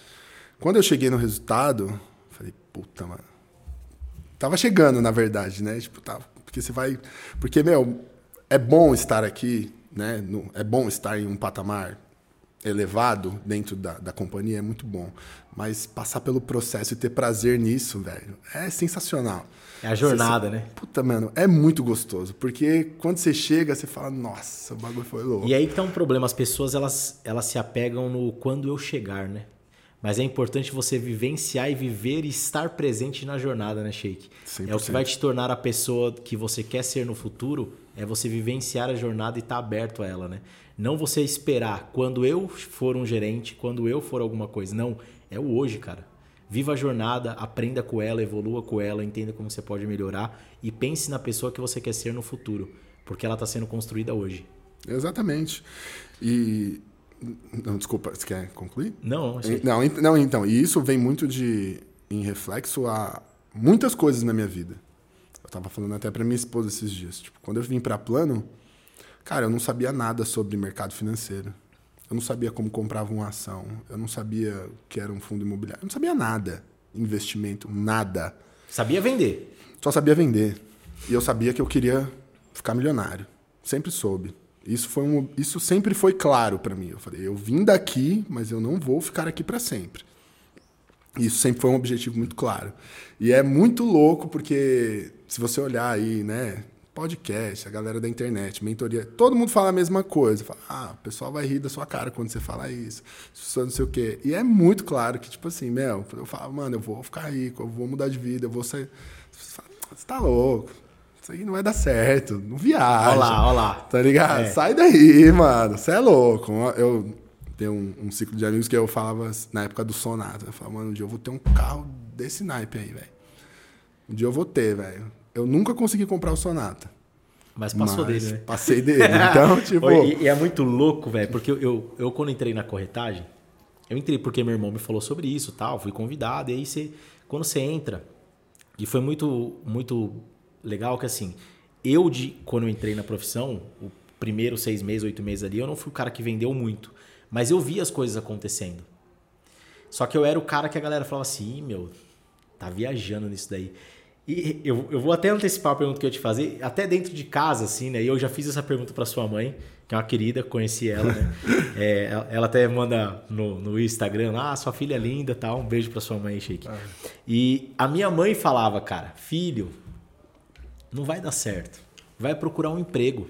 Quando eu cheguei no resultado, falei, puta, mano. Tava chegando, na verdade, né? Tipo, tava. Porque você vai. Porque, meu, é bom estar aqui, né? É bom estar em um patamar elevado dentro da, da companhia, é muito bom. Mas passar pelo processo e ter prazer nisso, velho, é sensacional. É a jornada, né? Puta, mano, é muito gostoso. Porque quando você chega, você fala, nossa, o bagulho foi louco. E aí que tá um problema, as pessoas elas, elas se apegam no quando eu chegar, né? Mas é importante você vivenciar e viver e estar presente na jornada, né, Sheik? É o que 100%. vai te tornar a pessoa que você quer ser no futuro, é você vivenciar a jornada e estar aberto a ela, né? Não você esperar quando eu for um gerente, quando eu for alguma coisa. Não, é o hoje, cara. Viva a jornada, aprenda com ela, evolua com ela, entenda como você pode melhorar e pense na pessoa que você quer ser no futuro, porque ela está sendo construída hoje. Exatamente. E. Não, desculpa, você quer concluir? Não, não, não, então, e isso vem muito de em reflexo a muitas coisas na minha vida. Eu tava falando até para minha esposa esses dias, tipo, quando eu vim para plano, cara, eu não sabia nada sobre mercado financeiro. Eu não sabia como comprava uma ação, eu não sabia o que era um fundo imobiliário, eu não sabia nada, investimento, nada. Sabia vender. Só sabia vender. E eu sabia que eu queria ficar milionário. Sempre soube. Isso, foi um, isso sempre foi claro para mim. Eu falei, eu vim daqui, mas eu não vou ficar aqui para sempre. Isso sempre foi um objetivo muito claro. E é muito louco porque se você olhar aí, né, podcast, a galera da internet, mentoria, todo mundo fala a mesma coisa. Fala, ah, o pessoal vai rir da sua cara quando você fala isso. Isso não sei o quê. E é muito claro que, tipo assim, meu, eu falo, mano, eu vou ficar rico, eu vou mudar de vida, eu vou sair. Você Você tá louco. Isso aí não vai dar certo. Não viaja. Olha lá, olha lá. Tá ligado? É. Sai daí, mano. Você é louco. Eu tenho um, um ciclo de amigos que eu falava na época do Sonata. Eu falava, mano, um dia eu vou ter um carro desse naipe aí, velho. Um dia eu vou ter, velho. Eu nunca consegui comprar o Sonata. Mas passou mas dele, né? Passei dele. Então, tipo. e, e é muito louco, velho, porque eu, eu, eu, quando entrei na corretagem, eu entrei porque meu irmão me falou sobre isso tal, fui convidado, e aí você, quando você entra, e foi muito, muito legal que assim, eu, de quando eu entrei na profissão, o primeiro seis meses, oito meses ali, eu não fui o cara que vendeu muito. Mas eu vi as coisas acontecendo. Só que eu era o cara que a galera falava assim, Ih, meu, tá viajando nisso daí. E eu, eu vou até antecipar a pergunta que eu ia te fazer, até dentro de casa, assim, né? E eu já fiz essa pergunta para sua mãe, que é uma querida, conheci ela, né? É, ela- até manda no, no Instagram, ah, sua filha é linda tal. Um beijo para sua mãe, Sheik. E a minha mãe falava, cara, filho, não vai dar certo. Vai procurar um emprego.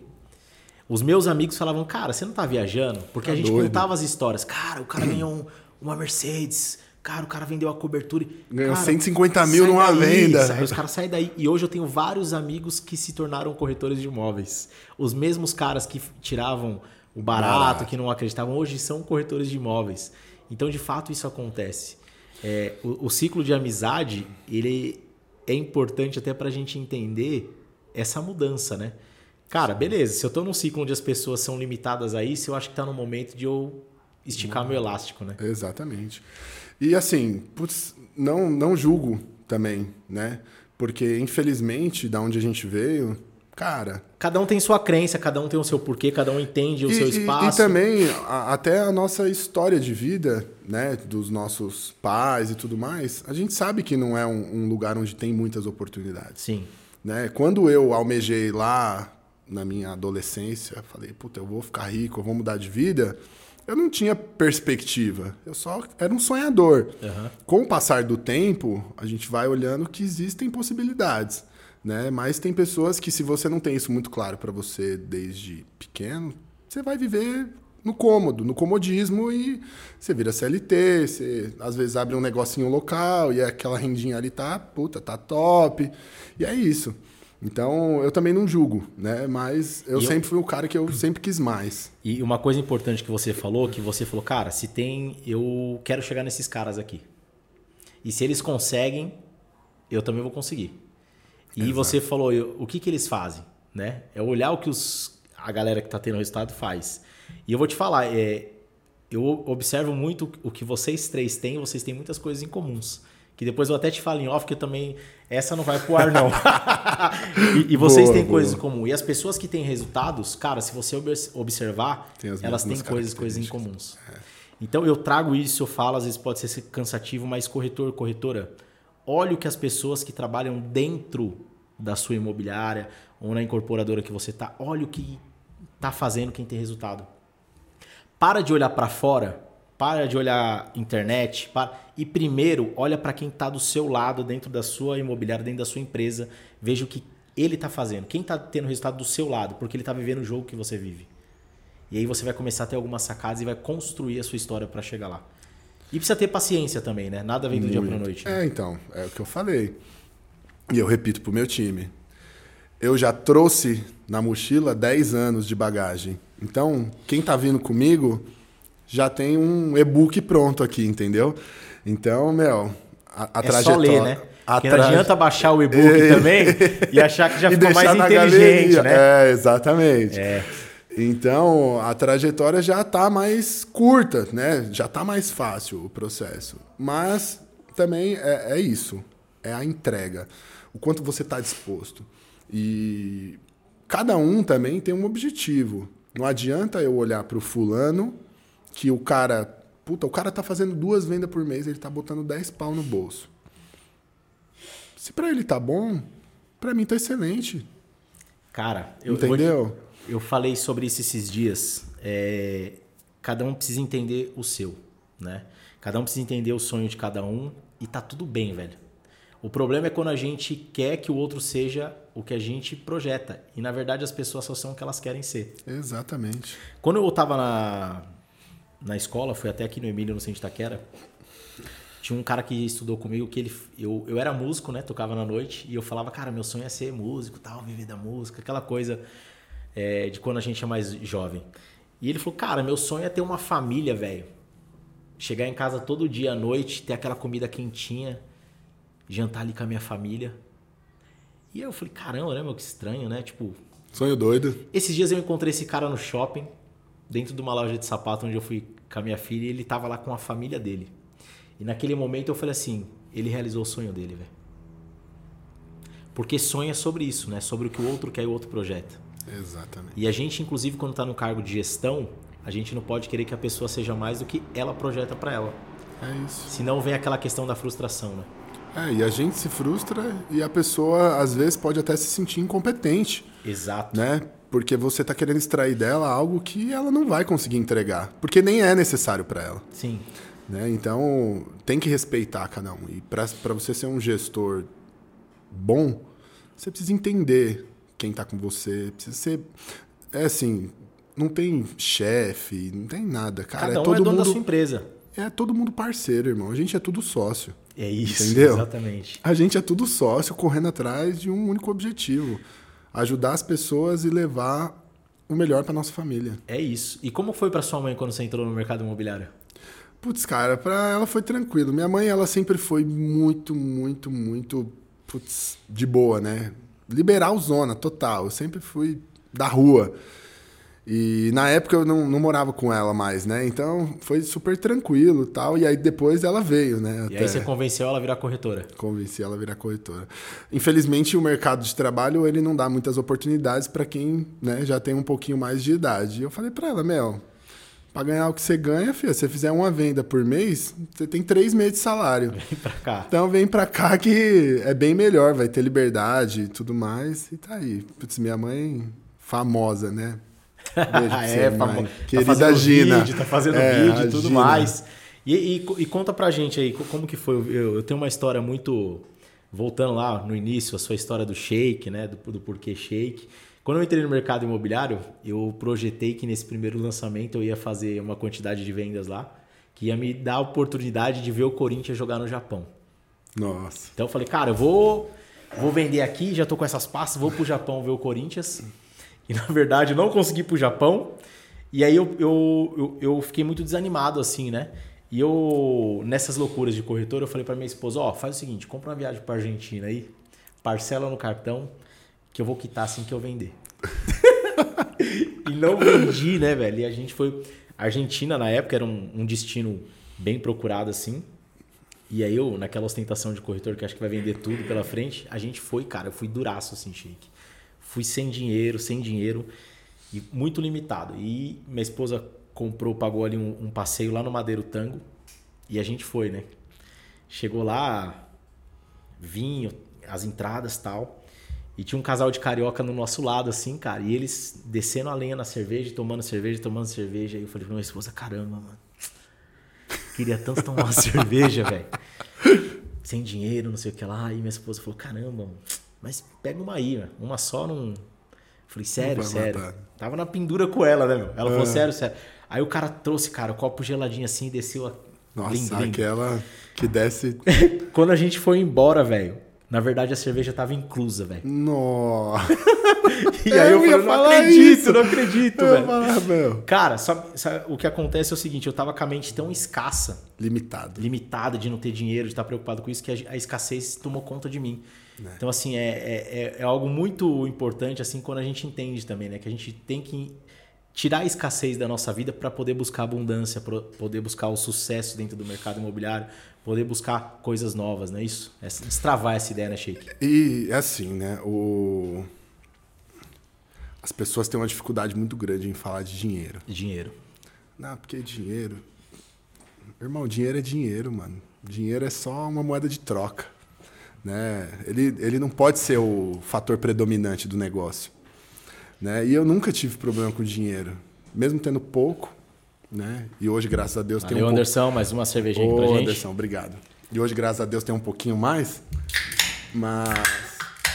Os meus amigos falavam, cara, você não tá viajando? Porque Tá a gente doido. contava as histórias. Cara, o cara ganhou um- uma Mercedes. Cara, o cara vendeu a cobertura. Ganhou Cara, 150 mil numa daí, venda. sai- os caras saem daí. E hoje eu tenho vários amigos que se tornaram corretores de imóveis. Os mesmos caras que tiravam o barato, Barato. que não acreditavam, hoje são corretores de imóveis. Então, de fato, isso acontece. É, o, o ciclo de amizade, ele é importante até pra gente entender essa mudança, né? Cara, beleza, se eu tô num ciclo onde as pessoas são limitadas a isso, eu acho que tá no momento de eu esticar meu elástico, né? Exatamente. E assim, putz, não, não julgo também, né? Porque, infelizmente, da onde a gente veio, cara. Cada um tem sua crença, cada um tem o seu porquê, cada um entende o e, seu e- espaço. E, também, a- até a nossa história de vida, né? Dos nossos pais e tudo mais, a gente sabe que não é um, um lugar onde tem muitas oportunidades. Sim. né? Quando eu almejei lá na minha adolescência, falei, puta, eu vou ficar rico, eu vou mudar de vida, eu não tinha perspectiva. Eu só era um sonhador. Aham. Com o passar do tempo, a gente vai olhando que existem possibilidades, né? Mas tem pessoas que se você não tem isso muito claro para você desde pequeno, você vai viver no cômodo, no comodismo e você vira CLT, você às vezes abre um negocinho local e aquela rendinha ali tá, puta, tá top. E é isso. Então, eu também não julgo, né? Mas eu E eu- sempre fui o cara que eu sempre quis mais. E uma coisa importante que você falou, que você falou, cara, se tem, eu quero chegar nesses caras aqui. E se eles conseguem, eu também vou conseguir. E Exato. você falou, o que que eles fazem, né? É olhar o que os, a galera que tá tendo resultado faz. E eu vou te falar, é, eu observo muito o que vocês três têm, vocês têm muitas coisas em comuns. Que depois eu até te falo em off, que eu também. Essa não vai pro ar, não. e, e vocês Boa, têm coisas em boa. comum. E as pessoas que têm resultados, cara, se você obs- observar, elas têm coisas, coisas em comuns. Então eu trago isso, eu falo, às vezes pode ser cansativo, mas corretor, corretora, olha o que as pessoas que trabalham dentro da sua imobiliária ou na incorporadora que você tá, olha o que tá fazendo quem tem resultado. Para de olhar para fora, para de olhar internet, para... e primeiro olha para quem está do seu lado dentro da sua imobiliária, dentro da sua empresa, veja o que ele está fazendo, quem está tendo resultado do seu lado, porque ele está vivendo o jogo que você vive. E aí você vai começar a ter algumas sacadas e vai construir a sua história para chegar lá. E precisa ter paciência também, né? Nada vem do dia para noite. né? É, então, é o que eu falei. E eu repito pro meu time. Eu já trouxe na mochila 10 anos de bagagem. Então, quem tá vindo comigo já tem um e-book pronto aqui, entendeu? Então, meu, a, a É trajetória. só ler, né? Porque não adianta baixar o e-book também e achar que já ficou mais inteligente, galeria. né? É, exatamente. É. Então, a trajetória já está mais curta, né? Já está mais fácil o processo. Mas também é, é isso, é a entrega. O quanto você está disposto. E cada um também tem um objetivo. Não adianta eu olhar para o fulano que o cara... Puta, o cara tá fazendo duas vendas por mês, ele tá botando 10 pau no bolso. Se para ele tá bom, para mim tá excelente. Cara, eu, Entendeu? Eu falei sobre isso esses dias. É, cada um precisa entender o seu, né? Cada um precisa entender o sonho de cada um e tá tudo bem, velho. O problema é quando a gente quer que o outro seja o que a gente projeta. E na verdade as pessoas só são o que elas querem ser. Exatamente. Quando eu tava na, na escola, fui até aqui no Emílio, no Centro de Itaquera, tinha um cara que estudou comigo que ele. Eu, eu era músico, né? Tocava na noite, e eu falava, cara, meu sonho é ser músico, tal, viver da música, aquela coisa é, de quando a gente é mais jovem. E ele falou, cara, meu sonho é ter uma família, velho. Chegar em casa todo dia à noite, ter aquela comida quentinha, jantar ali com a minha família. E eu falei, caramba, né, meu, que estranho, né? Tipo, Sonho doido. esses dias eu encontrei esse cara no shopping, dentro de uma loja de sapato onde eu fui com a minha filha, e ele tava lá com a família dele. E naquele momento eu falei assim, ele realizou o sonho dele, velho. porque sonha sobre isso, né? Sobre o que o outro quer e o outro projeta. Exatamente. E a gente, inclusive, quando está no cargo de gestão, a gente não pode querer que a pessoa seja mais do que ela projeta para ela. É isso. Senão vem aquela questão da frustração, né? É, e a gente se frustra e a pessoa, às vezes, pode até se sentir incompetente, Exato. né? Porque você tá querendo extrair dela algo que ela não vai conseguir entregar. Porque nem é necessário para ela. Sim. Né? Então, tem que respeitar cada um. E para você ser um gestor bom, você precisa entender quem está com você. Precisa ser. É assim, não tem chefe, não tem nada. Cara, Cada um é todo é dono mundo. da sua empresa. É todo mundo parceiro, irmão. A gente é tudo sócio. É isso, Entendeu? exatamente. A gente é tudo sócio correndo atrás de um único objetivo: ajudar as pessoas e levar o melhor para nossa família. É isso. E como foi para sua mãe quando você entrou no mercado imobiliário? Putz, cara, pra ela foi tranquilo. Minha mãe, ela sempre foi muito, muito, muito, putz, de boa, né? Liberal zona, total. Eu sempre fui da rua. E na época eu não, não morava com ela mais, né? Então foi super tranquilo e tal. E aí depois ela veio, né? E aí você convenceu ela a virar corretora. Convenci ela a virar corretora. Infelizmente, o mercado de trabalho ele não dá muitas oportunidades para quem né, já tem um pouquinho mais de idade. E eu falei para ela, Mel, para ganhar o que você ganha, filha, se você fizer uma venda por mês, você tem três meses de salário. Vem pra cá. Então vem para cá que é bem melhor, vai ter liberdade e tudo mais. E tá aí. Putz, minha mãe famosa, né? Beijo pra você, é, mãe. famo... Querida tá fazendo Gina. vídeo, tá fazendo É, vídeo e tudo Gina. mais. E, e- e conta pra gente aí, co- como que foi? Eu, eu tenho uma história muito. Voltando lá no início, a sua história do shake, né? Do, do porquê shake. Quando eu entrei no mercado imobiliário, eu projetei que nesse primeiro lançamento eu ia fazer uma quantidade de vendas lá, que ia me dar a oportunidade de ver o Corinthians jogar no Japão. Nossa. Então eu falei, cara, eu vou, vou vender aqui, já tô com essas pastas, vou pro Japão ver o Corinthians. E na verdade eu não consegui ir pro Japão. E aí eu, eu, eu, eu fiquei muito desanimado, assim, né? E eu, nessas loucuras de corretor, eu falei pra minha esposa, ó, faz o seguinte, compra uma viagem pra Argentina aí, parcela no cartão, que eu vou quitar assim que eu vender. e não vendi, né, velho? E a gente foi. A Argentina, na época, era um, um destino bem procurado, assim. E aí eu, naquela ostentação de corretor que acho que vai vender tudo pela frente, a gente foi, cara, eu fui duraço assim, Chique. Fui sem dinheiro, sem dinheiro e muito limitado. E minha esposa comprou, pagou ali um, um passeio lá no Madeiro Tango e a gente foi, né? Chegou lá, vinho, as entradas tal. E tinha um casal de carioca no nosso lado, assim, cara. E eles descendo a lenha na cerveja, tomando cerveja, tomando cerveja. Aí eu falei pra minha esposa, caramba, mano. Queria tanto tomar uma cerveja, velho. Sem dinheiro, não sei o que lá. Aí minha esposa falou, caramba, mano, mas pega uma aí, mano. Uma só não. Eu falei, sério, sério. matar. Tava na pendura com ela, né, meu? Ela falou, Ah. sério, sério. Aí o cara trouxe, cara, o copo geladinho assim e desceu a. Nossa, blim, blim. aquela que desce. Quando a gente foi embora, velho, na verdade a cerveja tava inclusa, velho. Nossa. E aí eu, Eu falei, não acredito, isso. não acredito, velho. Cara, sabe, sabe- o que acontece é o seguinte, eu tava com a mente tão escassa, Limitado. limitada de não ter dinheiro, de estar preocupado com isso, que a, a escassez tomou conta de mim. Então, assim, é, é, é- é algo muito importante, assim, quando a gente entende também, né? Que a gente tem que tirar a escassez da nossa vida para poder buscar abundância, para poder buscar o sucesso dentro do mercado imobiliário, poder buscar coisas novas, não é isso? É destravar essa ideia, né, Sheik? E assim, né? O... As pessoas têm uma dificuldade muito grande em falar de dinheiro. Dinheiro. Não, porque dinheiro. Irmão, dinheiro é dinheiro, mano. Dinheiro é só uma moeda de troca. Né? Ele, ele não pode ser o fator predominante do negócio. Né? E eu nunca tive problema com dinheiro. Mesmo tendo pouco, né? E hoje, graças a Deus, tem um pouco. Anderson, mais uma cervejinha Ô, pra gente. Anderson, obrigado. E hoje, graças a Deus, tem um pouquinho mais. Mas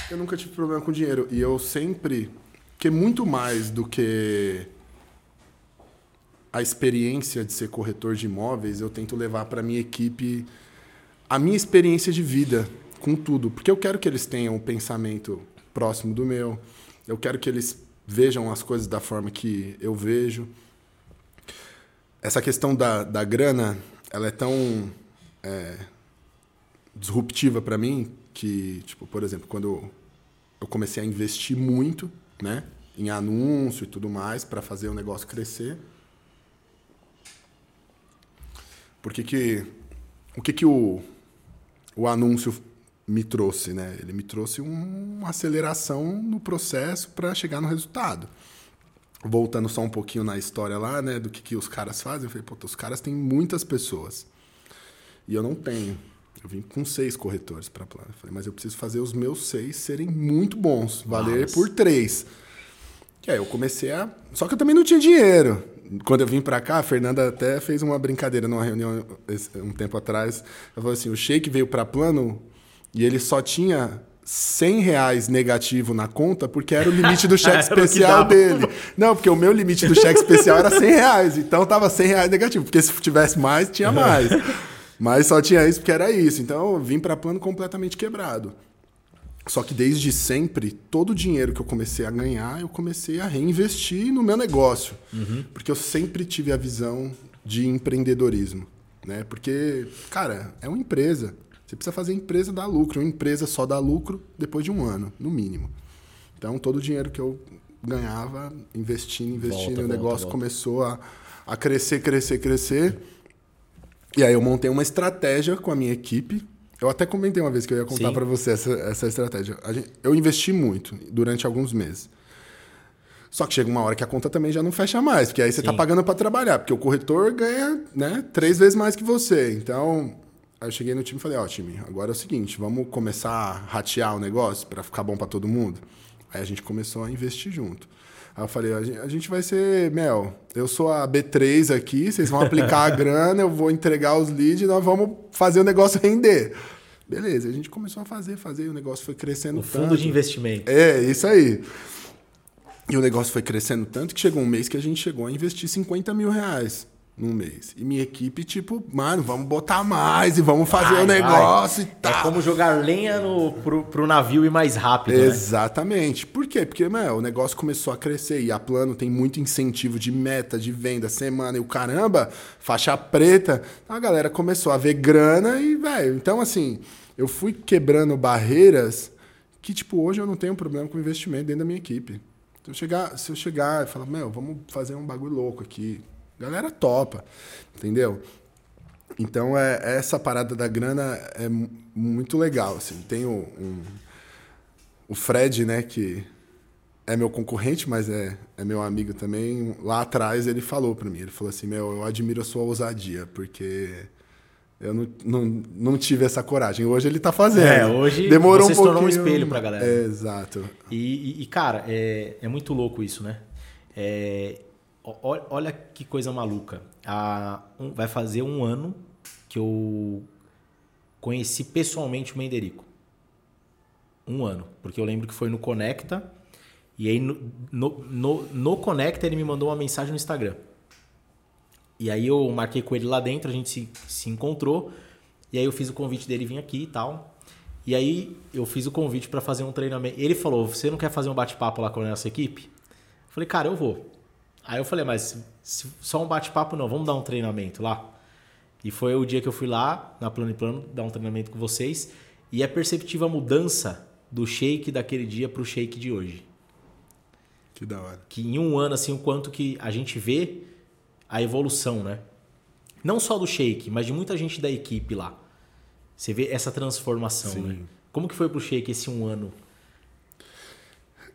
eu nunca tive problema com dinheiro. E eu sempre. Que muito mais do que a experiência de ser corretor de imóveis, eu tento levar para minha equipe a minha experiência de vida com tudo. Porque eu quero que eles tenham um pensamento próximo do meu. Eu quero que eles vejam as coisas da forma que eu vejo. Essa questão da, da grana, ela é tão é, disruptiva para mim que, tipo, por exemplo, quando eu, comecei a investir muito, né, em anúncio e tudo mais para fazer o negócio crescer, por que que o que que o, o anúncio me trouxe, né? Ele me trouxe um- uma aceleração no processo para chegar no resultado. Voltando só um pouquinho na história lá, né, do que, que os caras fazem, eu falei, pô, os caras têm muitas pessoas. E eu não tenho. Eu vim com seis corretores para plano. Eu falei, mas eu preciso fazer os meus seis serem muito bons, valer Nossa. por três. E aí eu comecei a. Só que eu também não tinha dinheiro. Quando eu vim pra cá, a Fernanda até fez uma brincadeira numa reunião um tempo atrás. Ela falou assim: o Sheik veio pra plano e ele só tinha 100 reais negativo na conta porque era o limite do cheque especial dele. Não, porque o meu limite do cheque especial era 100 reais. Então tava 100 reais negativo. Porque se tivesse mais, tinha mais. Mas só tinha isso porque era isso. Então eu vim pra plano completamente quebrado. Só que desde sempre, todo o dinheiro que eu comecei a ganhar, eu comecei a reinvestir no meu negócio. Porque eu sempre tive a visão de empreendedorismo. Né? Porque, cara, é uma empresa. Você precisa fazer a empresa dar lucro. Uma empresa só dá lucro depois de um ano, no mínimo. Então, todo o dinheiro que eu ganhava, investindo, investindo, Volta, o volta, negócio volta. começou a, a crescer, crescer, crescer. E aí eu montei uma estratégia com a minha equipe. Eu até comentei uma vez que eu ia contar para você essa, essa estratégia. Gente- eu investi muito durante alguns meses. Só que chega uma hora que a conta também já não fecha mais, porque aí você tá Sim. pagando para trabalhar, porque o corretor ganha, né, três vezes mais que você. Então, aí eu cheguei no time e falei, ó, time, agora é o seguinte, vamos começar a ratear o negócio para ficar bom para todo mundo. Aí a gente começou a investir junto. Aí eu falei, a gente, vai ser, Mel, eu sou a B3 aqui, vocês vão aplicar a grana, eu vou entregar os leads, nós vamos fazer o negócio render. Beleza, a gente começou a fazer, fazer, e o negócio foi crescendo O fundo tanto. de investimento. É, isso aí. E o negócio foi crescendo tanto que chegou um mês que a gente chegou a investir 50 mil reais num mês. E minha equipe, tipo, mano, vamos botar mais e vamos fazer Vai, o negócio vai. e tal. É como jogar lenha no, pro, pro navio ir mais rápido, né? Exatamente. Por quê? Porque meu, o negócio começou a crescer e a Plano tem muito incentivo de meta, de venda, semana e o caramba, faixa preta. A galera começou a ver grana e, velho, então assim, eu fui quebrando barreiras que, tipo, hoje eu não tenho problema com investimento dentro da minha equipe. Se eu chegar, se eu chegar e falar, meu, vamos fazer um bagulho louco aqui. A galera topa, entendeu? Então, é, essa parada da grana é mu- muito legal, assim. Tem o, um, o Fred, né, que é meu concorrente, mas é, é meu amigo também. Lá atrás ele falou pra mim, ele falou assim, meu, eu admiro a sua ousadia, porque eu não, não, não tive essa coragem. Hoje ele tá fazendo. É, hoje Demorou você um se tornou um pouquinho. espelho pra galera. É, exato. E, e- cara, é, é muito louco isso, né? É, olha que coisa maluca. Um- vai fazer um ano que eu conheci pessoalmente o Menderico. Um ano. Porque eu lembro que foi no Conecta. E aí no, no, no, no Conecta ele me mandou uma mensagem no Instagram. E aí eu marquei com ele lá dentro, a gente se, se encontrou. E aí eu fiz o convite dele vir aqui e tal. E aí eu fiz o convite para fazer um treinamento. Ele falou: "Você não quer fazer um bate-papo lá com a nossa equipe?" Eu falei: "Cara, eu vou". Aí eu falei: "Mas se- só um bate-papo não, vamos dar um treinamento lá". E foi o dia que eu fui lá na Plano e Plano dar um treinamento com vocês e é perceptível a mudança do shake daquele dia pro shake de hoje. Que da hora. Que em um ano assim o quanto que a gente vê a evolução, né? Não só do shake, mas de muita gente da equipe lá. Você vê essa transformação, Sim. né? Como que foi pro shake esse um ano?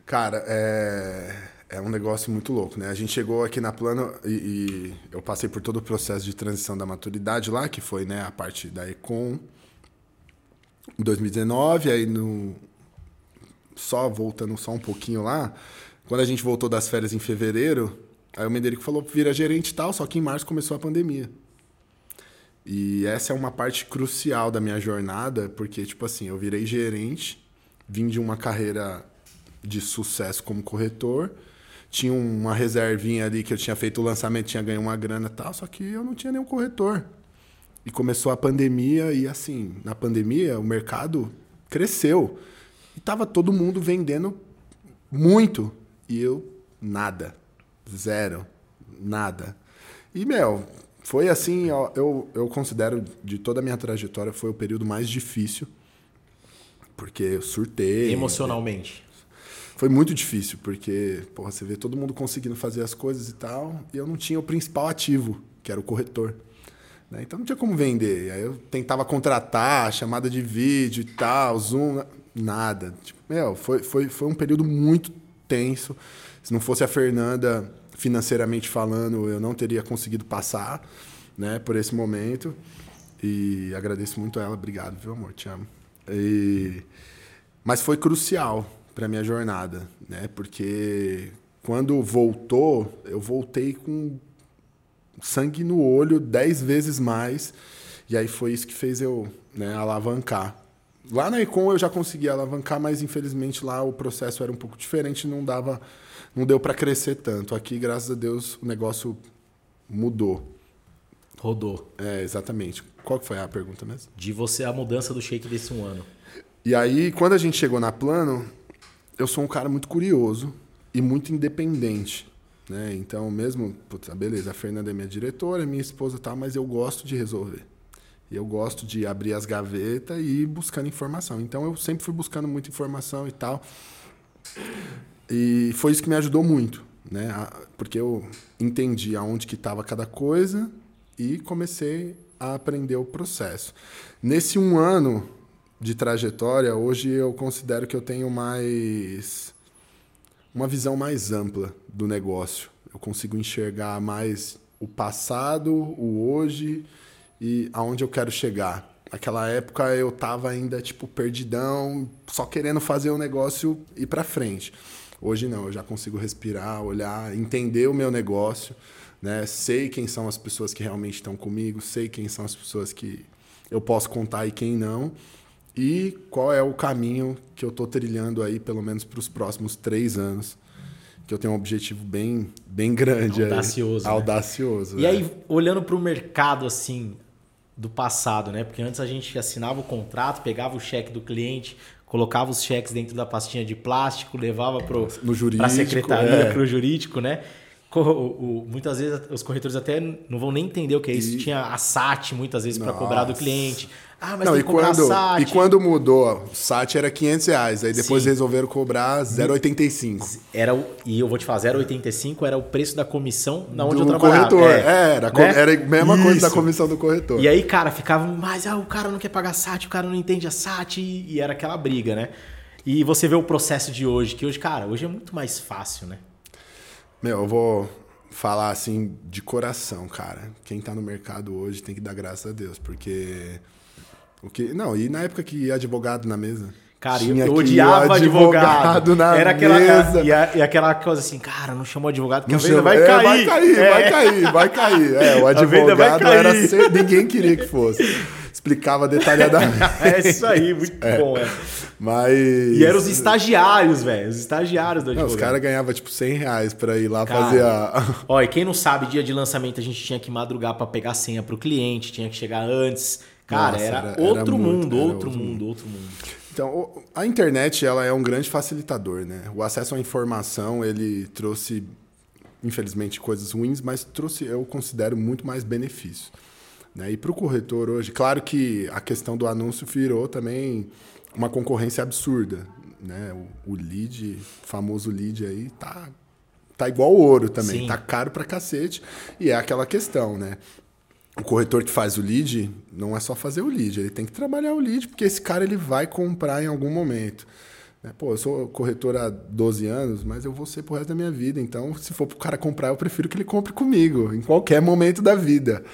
Cara, é, é um negócio muito louco, né? A gente chegou aqui na Plano e, e eu passei por todo o processo de transição da maturidade lá, que foi né, a parte da Econ em 2019, aí no só voltando só um pouquinho lá, quando a gente voltou das férias em fevereiro, aí o Menderico falou vira gerente e tal, só que em março começou a pandemia. E essa é uma parte crucial da minha jornada, porque, tipo assim, eu virei gerente, vim de uma carreira de sucesso como corretor, tinha uma reservinha ali que eu tinha feito o lançamento, tinha ganho uma grana e tal, só que eu não tinha nenhum corretor. E começou a pandemia e, assim, na pandemia o mercado cresceu. E tava todo mundo vendendo muito. E eu, nada. Zero. Nada. E, meu, foi assim, ó, eu, eu considero de toda a minha trajetória foi o período mais difícil. Porque eu surtei. Emocionalmente. Foi muito difícil, porque, porra, você vê todo mundo conseguindo fazer as coisas e tal, e eu não tinha o principal ativo, que era o corretor. Né? Então não tinha como vender. Aí eu tentava contratar, chamada de vídeo e tal, Zoom, nada. Tipo, meu, foi, foi, foi um período muito tenso. Se não fosse a Fernanda, financeiramente falando, eu não teria conseguido passar né, por esse momento. E agradeço muito a ela. Obrigado, viu, amor? Te amo. E... Mas foi crucial para minha jornada, né? Porque quando voltou, eu voltei com sangue no olho dez vezes mais. E aí foi isso que fez eu né, alavancar. Lá na Econ eu já conseguia alavancar, mas infelizmente lá o processo era um pouco diferente, não dava, não deu para crescer tanto. Aqui, graças a Deus, o negócio mudou. Rodou. É, exatamente. Qual que foi a pergunta mesmo? De você, a mudança do shake desse um ano. E aí, quando a gente chegou na Plano, eu sou um cara muito curioso e muito independente. Né? Então, mesmo, putz, beleza, a Fernanda é minha diretora, minha esposa tal, mas eu gosto de resolver. Eu gosto de abrir as gavetas e ir buscando informação. Então, eu sempre fui buscando muita informação e tal. E foi isso que me ajudou muito, né? Porque eu entendi aonde que estava cada coisa e comecei a aprender o processo. Nesse um ano de trajetória, hoje eu considero que eu tenho mais uma visão mais ampla do negócio. Eu consigo enxergar mais o passado, o hoje e aonde eu quero chegar. Naquela época eu estava ainda tipo perdidão, só querendo fazer o negócio ir para frente. Hoje não, eu já consigo respirar, olhar, entender o meu negócio, né? Sei quem são as pessoas que realmente estão comigo, sei quem são as pessoas que eu posso contar e quem não e qual é o caminho que eu estou trilhando aí, pelo menos para os próximos três anos, que eu tenho um objetivo bem, bem grande. Audacioso. Aí. Né? Audacioso. E é. aí, olhando para o mercado assim do passado, né? Porque antes a gente assinava o contrato, pegava o cheque do cliente, colocava os cheques dentro da pastinha de plástico, levava para a secretaria, é. para o jurídico, né? O, o, muitas vezes os corretores até não vão nem entender o que é isso. E... Tinha a SAT muitas vezes para cobrar do cliente. Ah, mas não, tem e quando, SAT. E quando mudou, o SAT era 500 reais. Aí depois Sim. resolveram cobrar 0,85. Era o, e eu vou te falar, 0,85 era o preço da comissão na onde do eu trabalhava. corretor. É, é era, né? era a mesma Isso. coisa da comissão do corretor. E aí, cara, ficava, mas ah, o cara não quer pagar SAT, o cara não entende a SAT. E era aquela briga, né? E você vê o processo de hoje, que hoje, cara, hoje é muito mais fácil, né? Meu, eu vou falar assim de coração, cara. Quem tá no mercado hoje tem que dar graças a Deus, porque o que não, e na época que advogado na mesa. Cara, eu odiava advogado, advogado. na Era aquela, mesa. E, a, e, aquela coisa assim, cara, não chamou advogado, que não a venda vai, é, cair. vai cair. É. Vai cair, vai cair, É, o advogado era ser, ninguém queria que fosse. Explicava detalhadamente. é isso aí, muito é. bom, é. Mas. E eram os estagiários, velho. Os estagiários do advogado. Não, os caras ganhavam tipo 100 reais pra ir lá cara, fazer a. Ó, e quem não sabe, dia de lançamento a gente tinha que madrugar para pegar senha pro cliente, tinha que chegar antes. Cara, Nossa, era, era, outro era mundo, muito, outro, outro mundo, outro mundo. Então, a internet ela é um grande facilitador, né? O acesso à informação, ele trouxe, infelizmente, coisas ruins, mas trouxe, eu considero, muito mais benefícios. Né? E para o corretor hoje, claro que a questão do anúncio virou também uma concorrência absurda. Né? O, o lead, o famoso lead aí, tá, tá igual ouro também. Sim. Tá caro pra cacete. E é aquela questão, né? O corretor que faz o lead não é só fazer o lead, ele tem que trabalhar o lead, porque esse cara ele vai comprar em algum momento. Né? Pô, eu sou corretor há 12 anos, mas eu vou ser pro resto da minha vida. Então, se for pro cara comprar, eu prefiro que ele compre comigo, em qualquer momento da vida.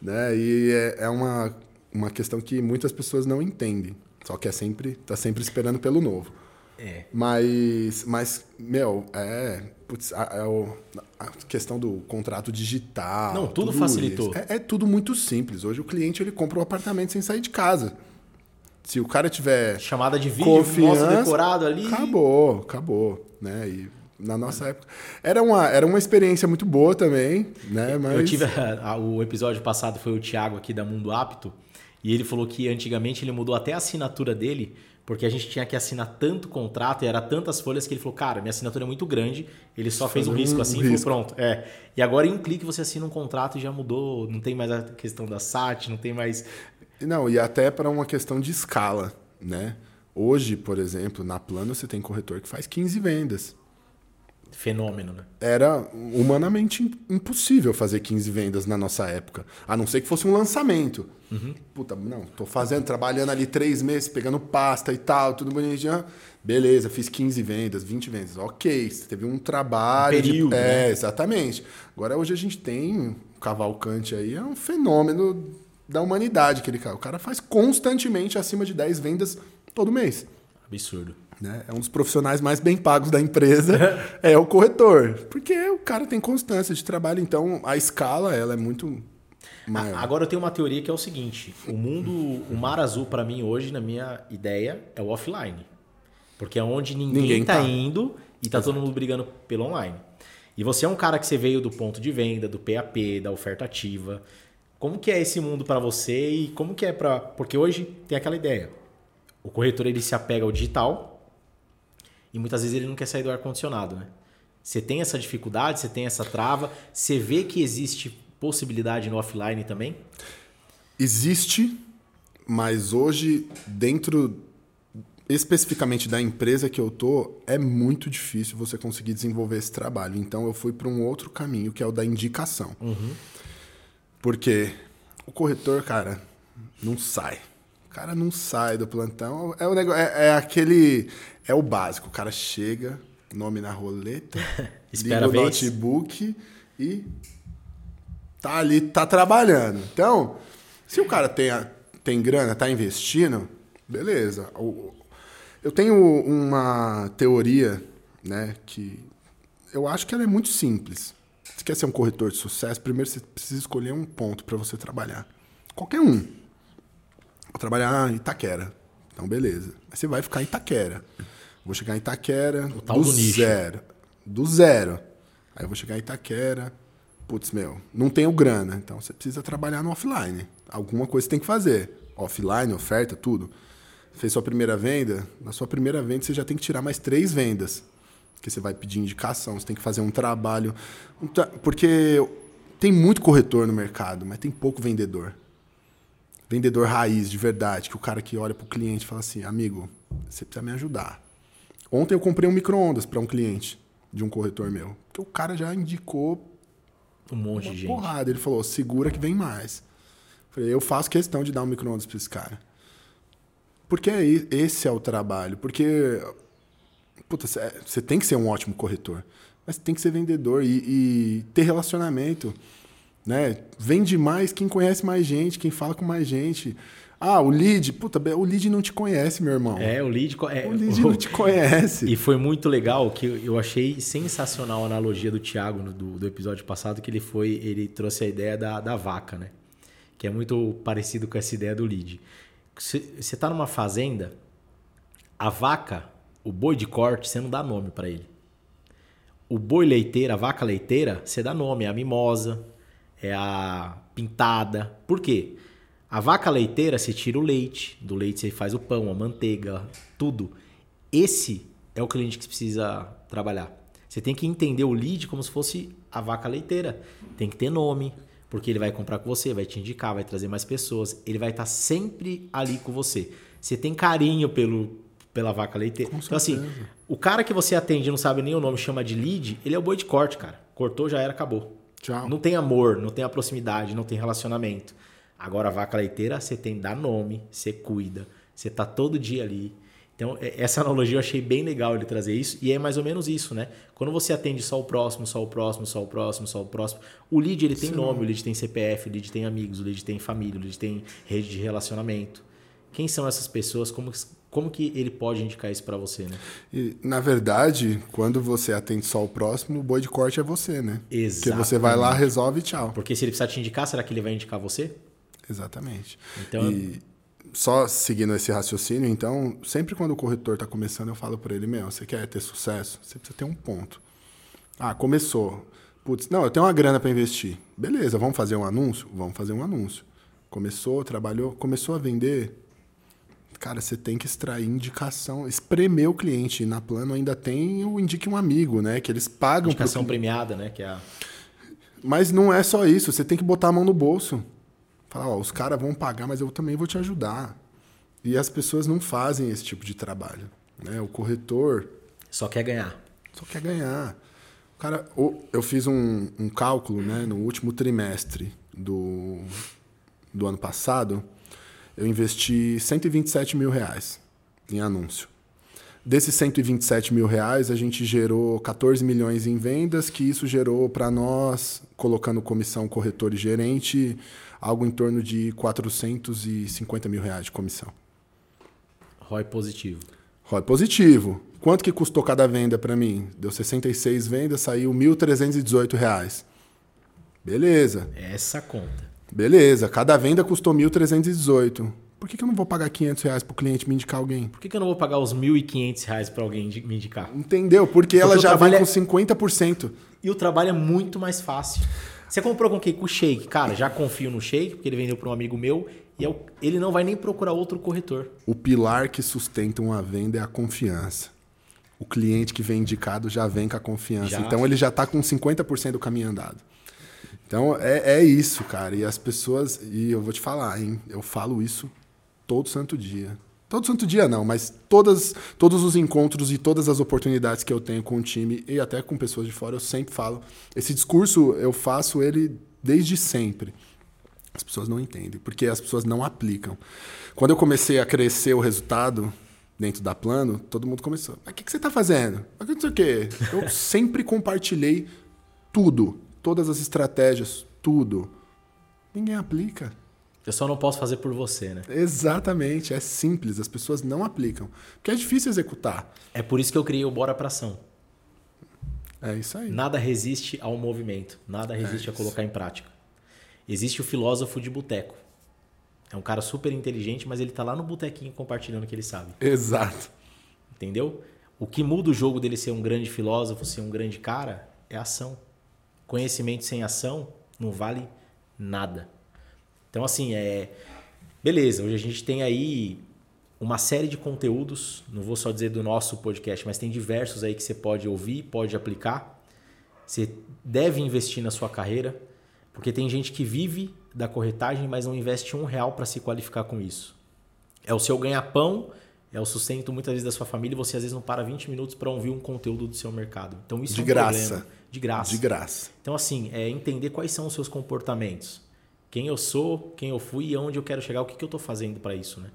Né? E é, é uma, uma questão que muitas pessoas não entendem. Só que é sempre, tá sempre esperando pelo novo. É. Mas, mas meu, é, putz, a, a, a, questão do contrato digital. Não, tudo, tudo facilitou. É, é, tudo muito simples. Hoje o cliente ele compra um apartamento sem sair de casa. Se o cara tiver chamada de vídeo, confiança, decorado ali, acabou, acabou, né? E na nossa época era uma, era uma experiência muito boa também, né? Mas eu tive o episódio passado foi o Thiago aqui da Mundo Apto e ele falou que antigamente ele mudou até a assinatura dele, porque a gente tinha que assinar tanto contrato e era tantas folhas que ele falou, cara, minha assinatura é muito grande, ele só fez um risco assim e falou, pronto. É. E agora em um clique você assina um contrato e já mudou, não tem mais a questão da SAT, não tem mais. Não, e até para uma questão de escala, né? Hoje, por exemplo, na plano você tem corretor que faz 15 vendas. Fenômeno, né? era humanamente im- impossível fazer 15 vendas na nossa época. A não ser que fosse um lançamento. Puta, não, tô fazendo, trabalhando ali três meses, pegando pasta e tal, tudo bonitinho. Beleza, fiz 15 vendas, 20 vendas. Ok, você teve um trabalho. Um período, de, é, né? exatamente. Agora hoje a gente tem um Cavalcante aí, é um fenômeno da humanidade aquele cara. O cara faz constantemente acima de 10 vendas todo mês. Absurdo. Né? É um dos profissionais mais bem pagos da empresa, é o corretor. Porque o cara tem constância de trabalho, então a escala ela é muito maior. Agora eu tenho uma teoria que é o seguinte: o mundo, o mar azul pra mim hoje, na minha ideia, é o offline. Porque é onde ninguém, Ninguém tá, indo e tá todo mundo brigando pelo online. E você é um cara que você veio do ponto de venda, do PAP, da oferta ativa. Como que é esse mundo pra você e como que é para, porque hoje tem aquela ideia. O corretor ele se apega ao digital e muitas vezes ele não quer sair do ar condicionado, né? Você tem essa dificuldade, você tem essa trava, você vê que existe possibilidade no offline também? Existe, mas hoje, dentro especificamente da empresa que eu tô, é muito difícil você conseguir desenvolver esse trabalho. Então eu fui para um outro caminho, que é o da indicação. Porque o corretor, cara, não sai. O cara não sai do plantão. É, o negócio, é, é aquele. É o básico. O cara chega, nome na roleta, Espera liga o notebook e tá ali, tá trabalhando. Então, se o cara tem, a- tem grana, tá investindo, beleza. Eu tenho uma teoria, né, que eu acho que ela é muito simples. Se quer ser um corretor de sucesso, primeiro você precisa escolher um ponto para você trabalhar. Qualquer um. Vou trabalhar em Itaquera. Então, beleza. Aí você vai ficar em Itaquera. Vou chegar em Itaquera tal do nicho. zero. Do zero. Aí eu vou chegar em Itaquera. Putz, meu, não tenho grana. Então você precisa trabalhar no offline. Alguma coisa você tem que fazer. Offline, oferta, tudo. Fez sua primeira venda. Na sua primeira venda você já tem que tirar mais três vendas. Porque você vai pedir indicação, você tem que fazer um trabalho. um tra- Porque tem muito corretor no mercado, mas tem pouco vendedor vendedor raiz, de verdade, que o cara que olha pro cliente e fala assim, amigo, você precisa me ajudar. Ontem eu comprei um micro-ondas para um cliente de um corretor meu, que o cara já indicou Um monte uma de gente. porrada. Ele falou, segura que vem mais. Falei, eu faço questão de dar um micro-ondas para esse cara. Porque é esse é o trabalho. Porque puta, você tem que ser um ótimo corretor, mas tem que ser vendedor e, e ter relacionamento. Né? Vende mais quem conhece mais gente, quem fala com mais gente. Ah, o lead, puta, o lead não te conhece, meu irmão. É, o lead. É, O lead não te conhece. E foi muito legal que eu achei sensacional a analogia do Thiago do, do episódio passado, que ele foi, ele trouxe a ideia da, da vaca, né? Que é muito parecido com essa ideia do lead. Você está numa fazenda, a vaca, o boi de corte, você não dá nome para ele. O boi leiteiro, a vaca leiteira, você dá nome, é a mimosa, é a pintada. Por quê? A vaca leiteira, você tira o leite, do leite você faz o pão, a manteiga, tudo. Esse é o cliente que precisa trabalhar. Você tem que entender o lead como se fosse a vaca leiteira. Tem que ter nome, porque ele vai comprar com você, vai te indicar, vai trazer mais pessoas. Ele vai estar sempre ali com você. Você tem carinho pelo, pela vaca leiteira. então, assim, o cara que você atende e não sabe nem o nome, chama de lead, ele é o boi de corte, cara. Cortou, já era, acabou. Tchau. Não tem amor, não tem a proximidade, não tem relacionamento. Agora, a vaca leiteira, você tem dar nome, você cuida, você tá todo dia ali. Então, é- essa analogia eu achei bem legal ele trazer isso, e é mais ou menos isso, né? Quando você atende só o próximo, só o próximo, só o próximo, só o próximo, o lead ele tem nome, o lead tem CPF, o lead tem amigos, o lead tem família, o lead tem rede de relacionamento. Quem são essas pessoas? Como, como que ele pode indicar isso pra você, né? E, na verdade, quando você atende só o próximo, o boi de corte é você, né? Porque você vai lá, resolve e tchau. Porque se ele precisar te indicar, será que ele vai indicar você? Exatamente. Então, E só seguindo esse raciocínio, então, sempre quando o corretor está começando, eu falo para ele, meu, você quer ter sucesso? Você precisa ter um ponto. Ah, começou. Putz, não, eu tenho uma grana para investir. Beleza, vamos fazer um anúncio? Vamos fazer um anúncio. Começou, trabalhou, começou a vender. Cara, você tem que extrair indicação, espremer o cliente. E na plano ainda tem o indique um amigo, né? Que eles pagam pro indicação premiada, né? Que é a... mas não é só isso, você tem que botar a mão no bolso. Falar, ó, os caras vão pagar, mas eu também vou te ajudar. E as pessoas não fazem esse tipo de trabalho. Né? O corretor Só quer ganhar. só quer ganhar. Cara, eu fiz um, um cálculo né, no último trimestre do, do ano passado. Eu investi 127 mil reais em anúncio. Desses 127 mil reais, a gente gerou 14 milhões em vendas, que isso gerou para nós, colocando comissão corretor e gerente, algo em torno de 450 mil reais de comissão. ROI positivo. ROI positivo. Quanto que custou cada venda para mim? Deu 66 vendas, saiu 1.318 reais. Beleza, Essa conta. Beleza. Cada venda custou 1.318. Por que, que eu não vou pagar 500 reais pro cliente me indicar alguém? Por que, que eu não vou pagar os 1.500 reais pra alguém me indicar? Entendeu? Porque, ela o já vem é- com 50%. E o trabalho é muito mais fácil. Você comprou com quem? Com o Shake. Cara, já confio no Shake, porque ele vendeu para um amigo meu e é o- ele não vai nem procurar outro corretor. O pilar que sustenta uma venda é a confiança. O cliente que vem indicado já vem com a confiança. Já. Então ele já está com 50% do caminho andado. Então é, é isso, cara. E as pessoas. E eu vou te falar, hein? Eu falo isso todo santo dia. Todo santo dia não, mas todas, todos os encontros e todas as oportunidades que eu tenho com o time e até com pessoas de fora, eu sempre falo. Esse discurso eu faço ele desde sempre. As pessoas não entendem, porque as pessoas não aplicam. Quando eu comecei a crescer o resultado dentro da plano, todo mundo começou. Mas o que, que você está fazendo? Mas Não sei o quê. Eu sempre compartilhei tudo, todas as estratégias, tudo. Ninguém aplica. Eu só não posso fazer por você, né? Exatamente, é simples, as pessoas não aplicam. Porque é difícil executar. É por isso que eu criei o Bora Pra Ação. É isso aí. Nada resiste ao movimento, nada resiste a isso. colocar em prática. Existe o filósofo de boteco. É um cara super inteligente, mas ele tá lá no botequinho compartilhando o que ele sabe. Exato. Entendeu? O que muda o jogo dele ser um grande filósofo, ser um grande cara, é ação. Conhecimento sem ação não vale nada. Então, assim, é. Beleza, hoje a gente tem aí uma série de conteúdos, não vou só dizer do nosso podcast, mas tem diversos aí que você pode ouvir, pode aplicar. Você deve investir na sua carreira, porque tem gente que vive da corretagem, mas não investe um real para se qualificar com isso. É o seu ganha-pão, é o sustento muitas vezes da sua família, e você às vezes não para 20 minutos para ouvir um conteúdo do seu mercado. Então isso De é um graça. problema. De graça. De graça. Então, assim, é entender quais são os seus comportamentos. Quem eu sou, quem eu fui e aonde eu quero chegar, o que, que eu estou fazendo para isso, né?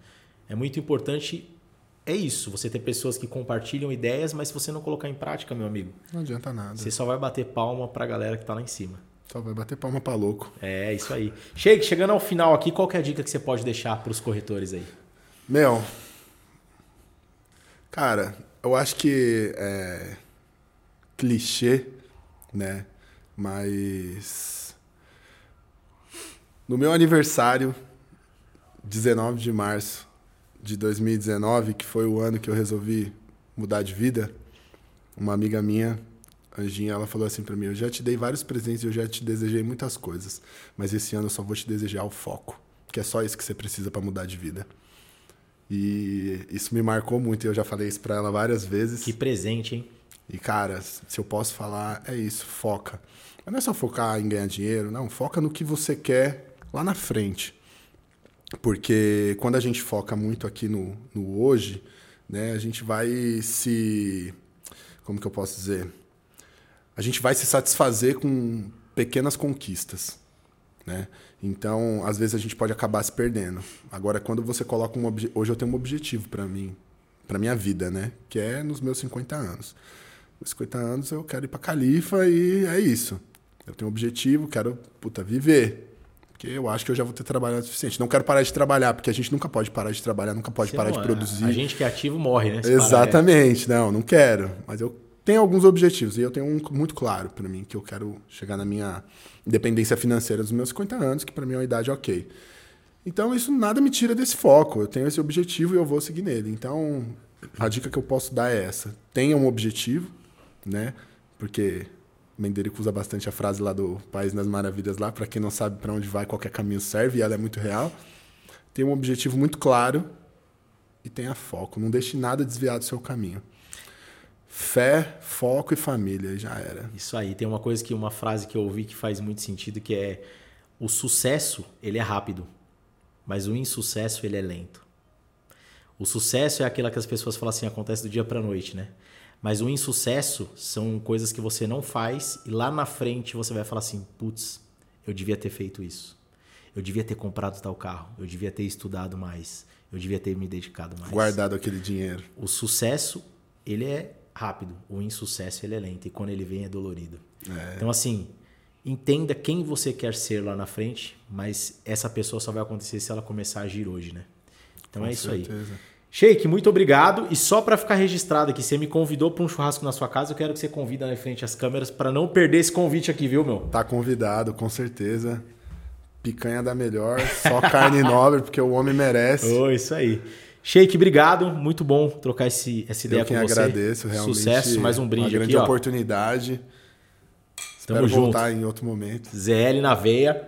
É muito importante, é isso, você ter pessoas que compartilham ideias, mas se você não colocar em prática, meu amigo, Não adianta nada. você só vai bater palma para a galera que está lá em cima. Só vai bater palma pra louco. É, isso aí. Chega, chegando ao final aqui, qual é a dica que você pode deixar para os corretores aí? Meu, cara, eu acho que é clichê, né? Mas no meu aniversário, 19 de março de 2019, que foi o ano que eu resolvi mudar de vida, uma amiga minha, Anjinha, ela falou assim pra mim: Eu já te dei vários presentes, eu já te desejei muitas coisas, mas esse ano eu só vou te desejar o foco, que é só isso que você precisa pra mudar de vida. E isso me marcou muito, eu já falei isso pra ela várias vezes. Que presente, hein? E, cara, se eu posso falar, é isso, foca. Mas não é só focar em ganhar dinheiro, não. Foca no que você quer lá na frente. Porque quando a gente foca muito aqui no, no hoje, né, a gente vai se. Como que eu posso dizer? A gente vai se satisfazer com pequenas conquistas. Né? Então, às vezes a gente pode acabar se perdendo. Agora, quando você coloca um obje... hoje eu tenho um objetivo para mim, para minha vida, né? Que é nos meus 50 anos. Nos 50 anos eu quero ir para Califa e é isso. Eu tenho um objetivo, quero puta viver. Porque eu acho que eu já vou ter trabalhado o suficiente. Não quero parar de trabalhar, porque a gente nunca pode parar de trabalhar, nunca pode Você parar não- de produzir. A gente que é ativo morre, né? Se parar, Exatamente, não, não quero. Mas eu tenho alguns objetivos e eu tenho um muito claro para mim, que eu quero chegar na minha independência financeira dos meus 50 anos, que para mim é uma idade ok. Então isso nada me tira desse foco. Eu tenho esse objetivo e eu vou seguir nele. Então a dica que eu posso dar é essa: tenha um objetivo, né? Porque Menderico usa bastante a frase lá do País das Maravilhas lá, para quem não sabe para onde vai, qualquer caminho serve, e ela é muito real. Tenha um objetivo muito claro e tenha foco. Não deixe nada desviar do seu caminho. Fé, foco e família, já era. Isso aí, tem uma coisa que uma frase que eu ouvi que faz muito sentido, que é o sucesso, ele é rápido, mas o insucesso, ele é lento. O sucesso é aquilo que as pessoas falam assim, acontece do dia pra noite, né? Mas o insucesso são coisas que você não faz e lá na frente você vai falar assim: putz, eu devia ter feito isso. Eu devia ter comprado tal carro. Eu devia ter estudado mais. Eu devia ter me dedicado mais. Guardado aquele dinheiro. O sucesso, ele é rápido. O insucesso, ele é lento. E quando ele vem, é dolorido. É. Então, assim, entenda quem você quer ser lá na frente, mas essa pessoa só vai acontecer se ela começar a agir hoje, né? Então Com é isso aí. certeza. Sheik, muito obrigado. E só para ficar registrado aqui, você me convidou para um churrasco na sua casa, eu quero que você convida na frente as câmeras para não perder esse convite aqui, viu, meu? Tá convidado, com certeza. Picanha da melhor, só carne nobre, porque o homem merece. Oh, isso aí. Sheik, obrigado. Muito bom trocar esse, essa ideia Eu com você. agradeço, realmente. Sucesso, mais um brinde Uma grande aqui, oportunidade. Tamo Espero junto. voltar em outro momento. ZL na veia.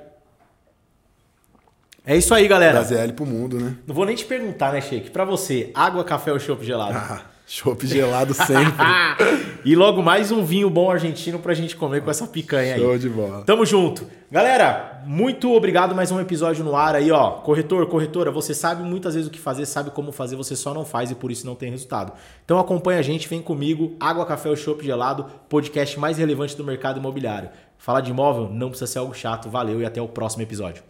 É isso aí, galera. Da ZL pro mundo, né? Não vou nem te perguntar, né, Sheik? Pra você, água, café ou chopp gelado? Ah, chopp gelado sempre. e logo mais um vinho bom argentino pra gente comer com essa picanha aí. Show de bola. Tamo junto. Galera, muito obrigado mais um episódio no ar aí, ó. Corretor, corretora, você sabe muitas vezes o que fazer, sabe como fazer, você só não faz e por isso não tem resultado. Então acompanha a gente, vem comigo, Água, Café ou Chopp Gelado, podcast mais relevante do mercado imobiliário. Falar de imóvel não precisa ser algo chato. Valeu e até o próximo episódio.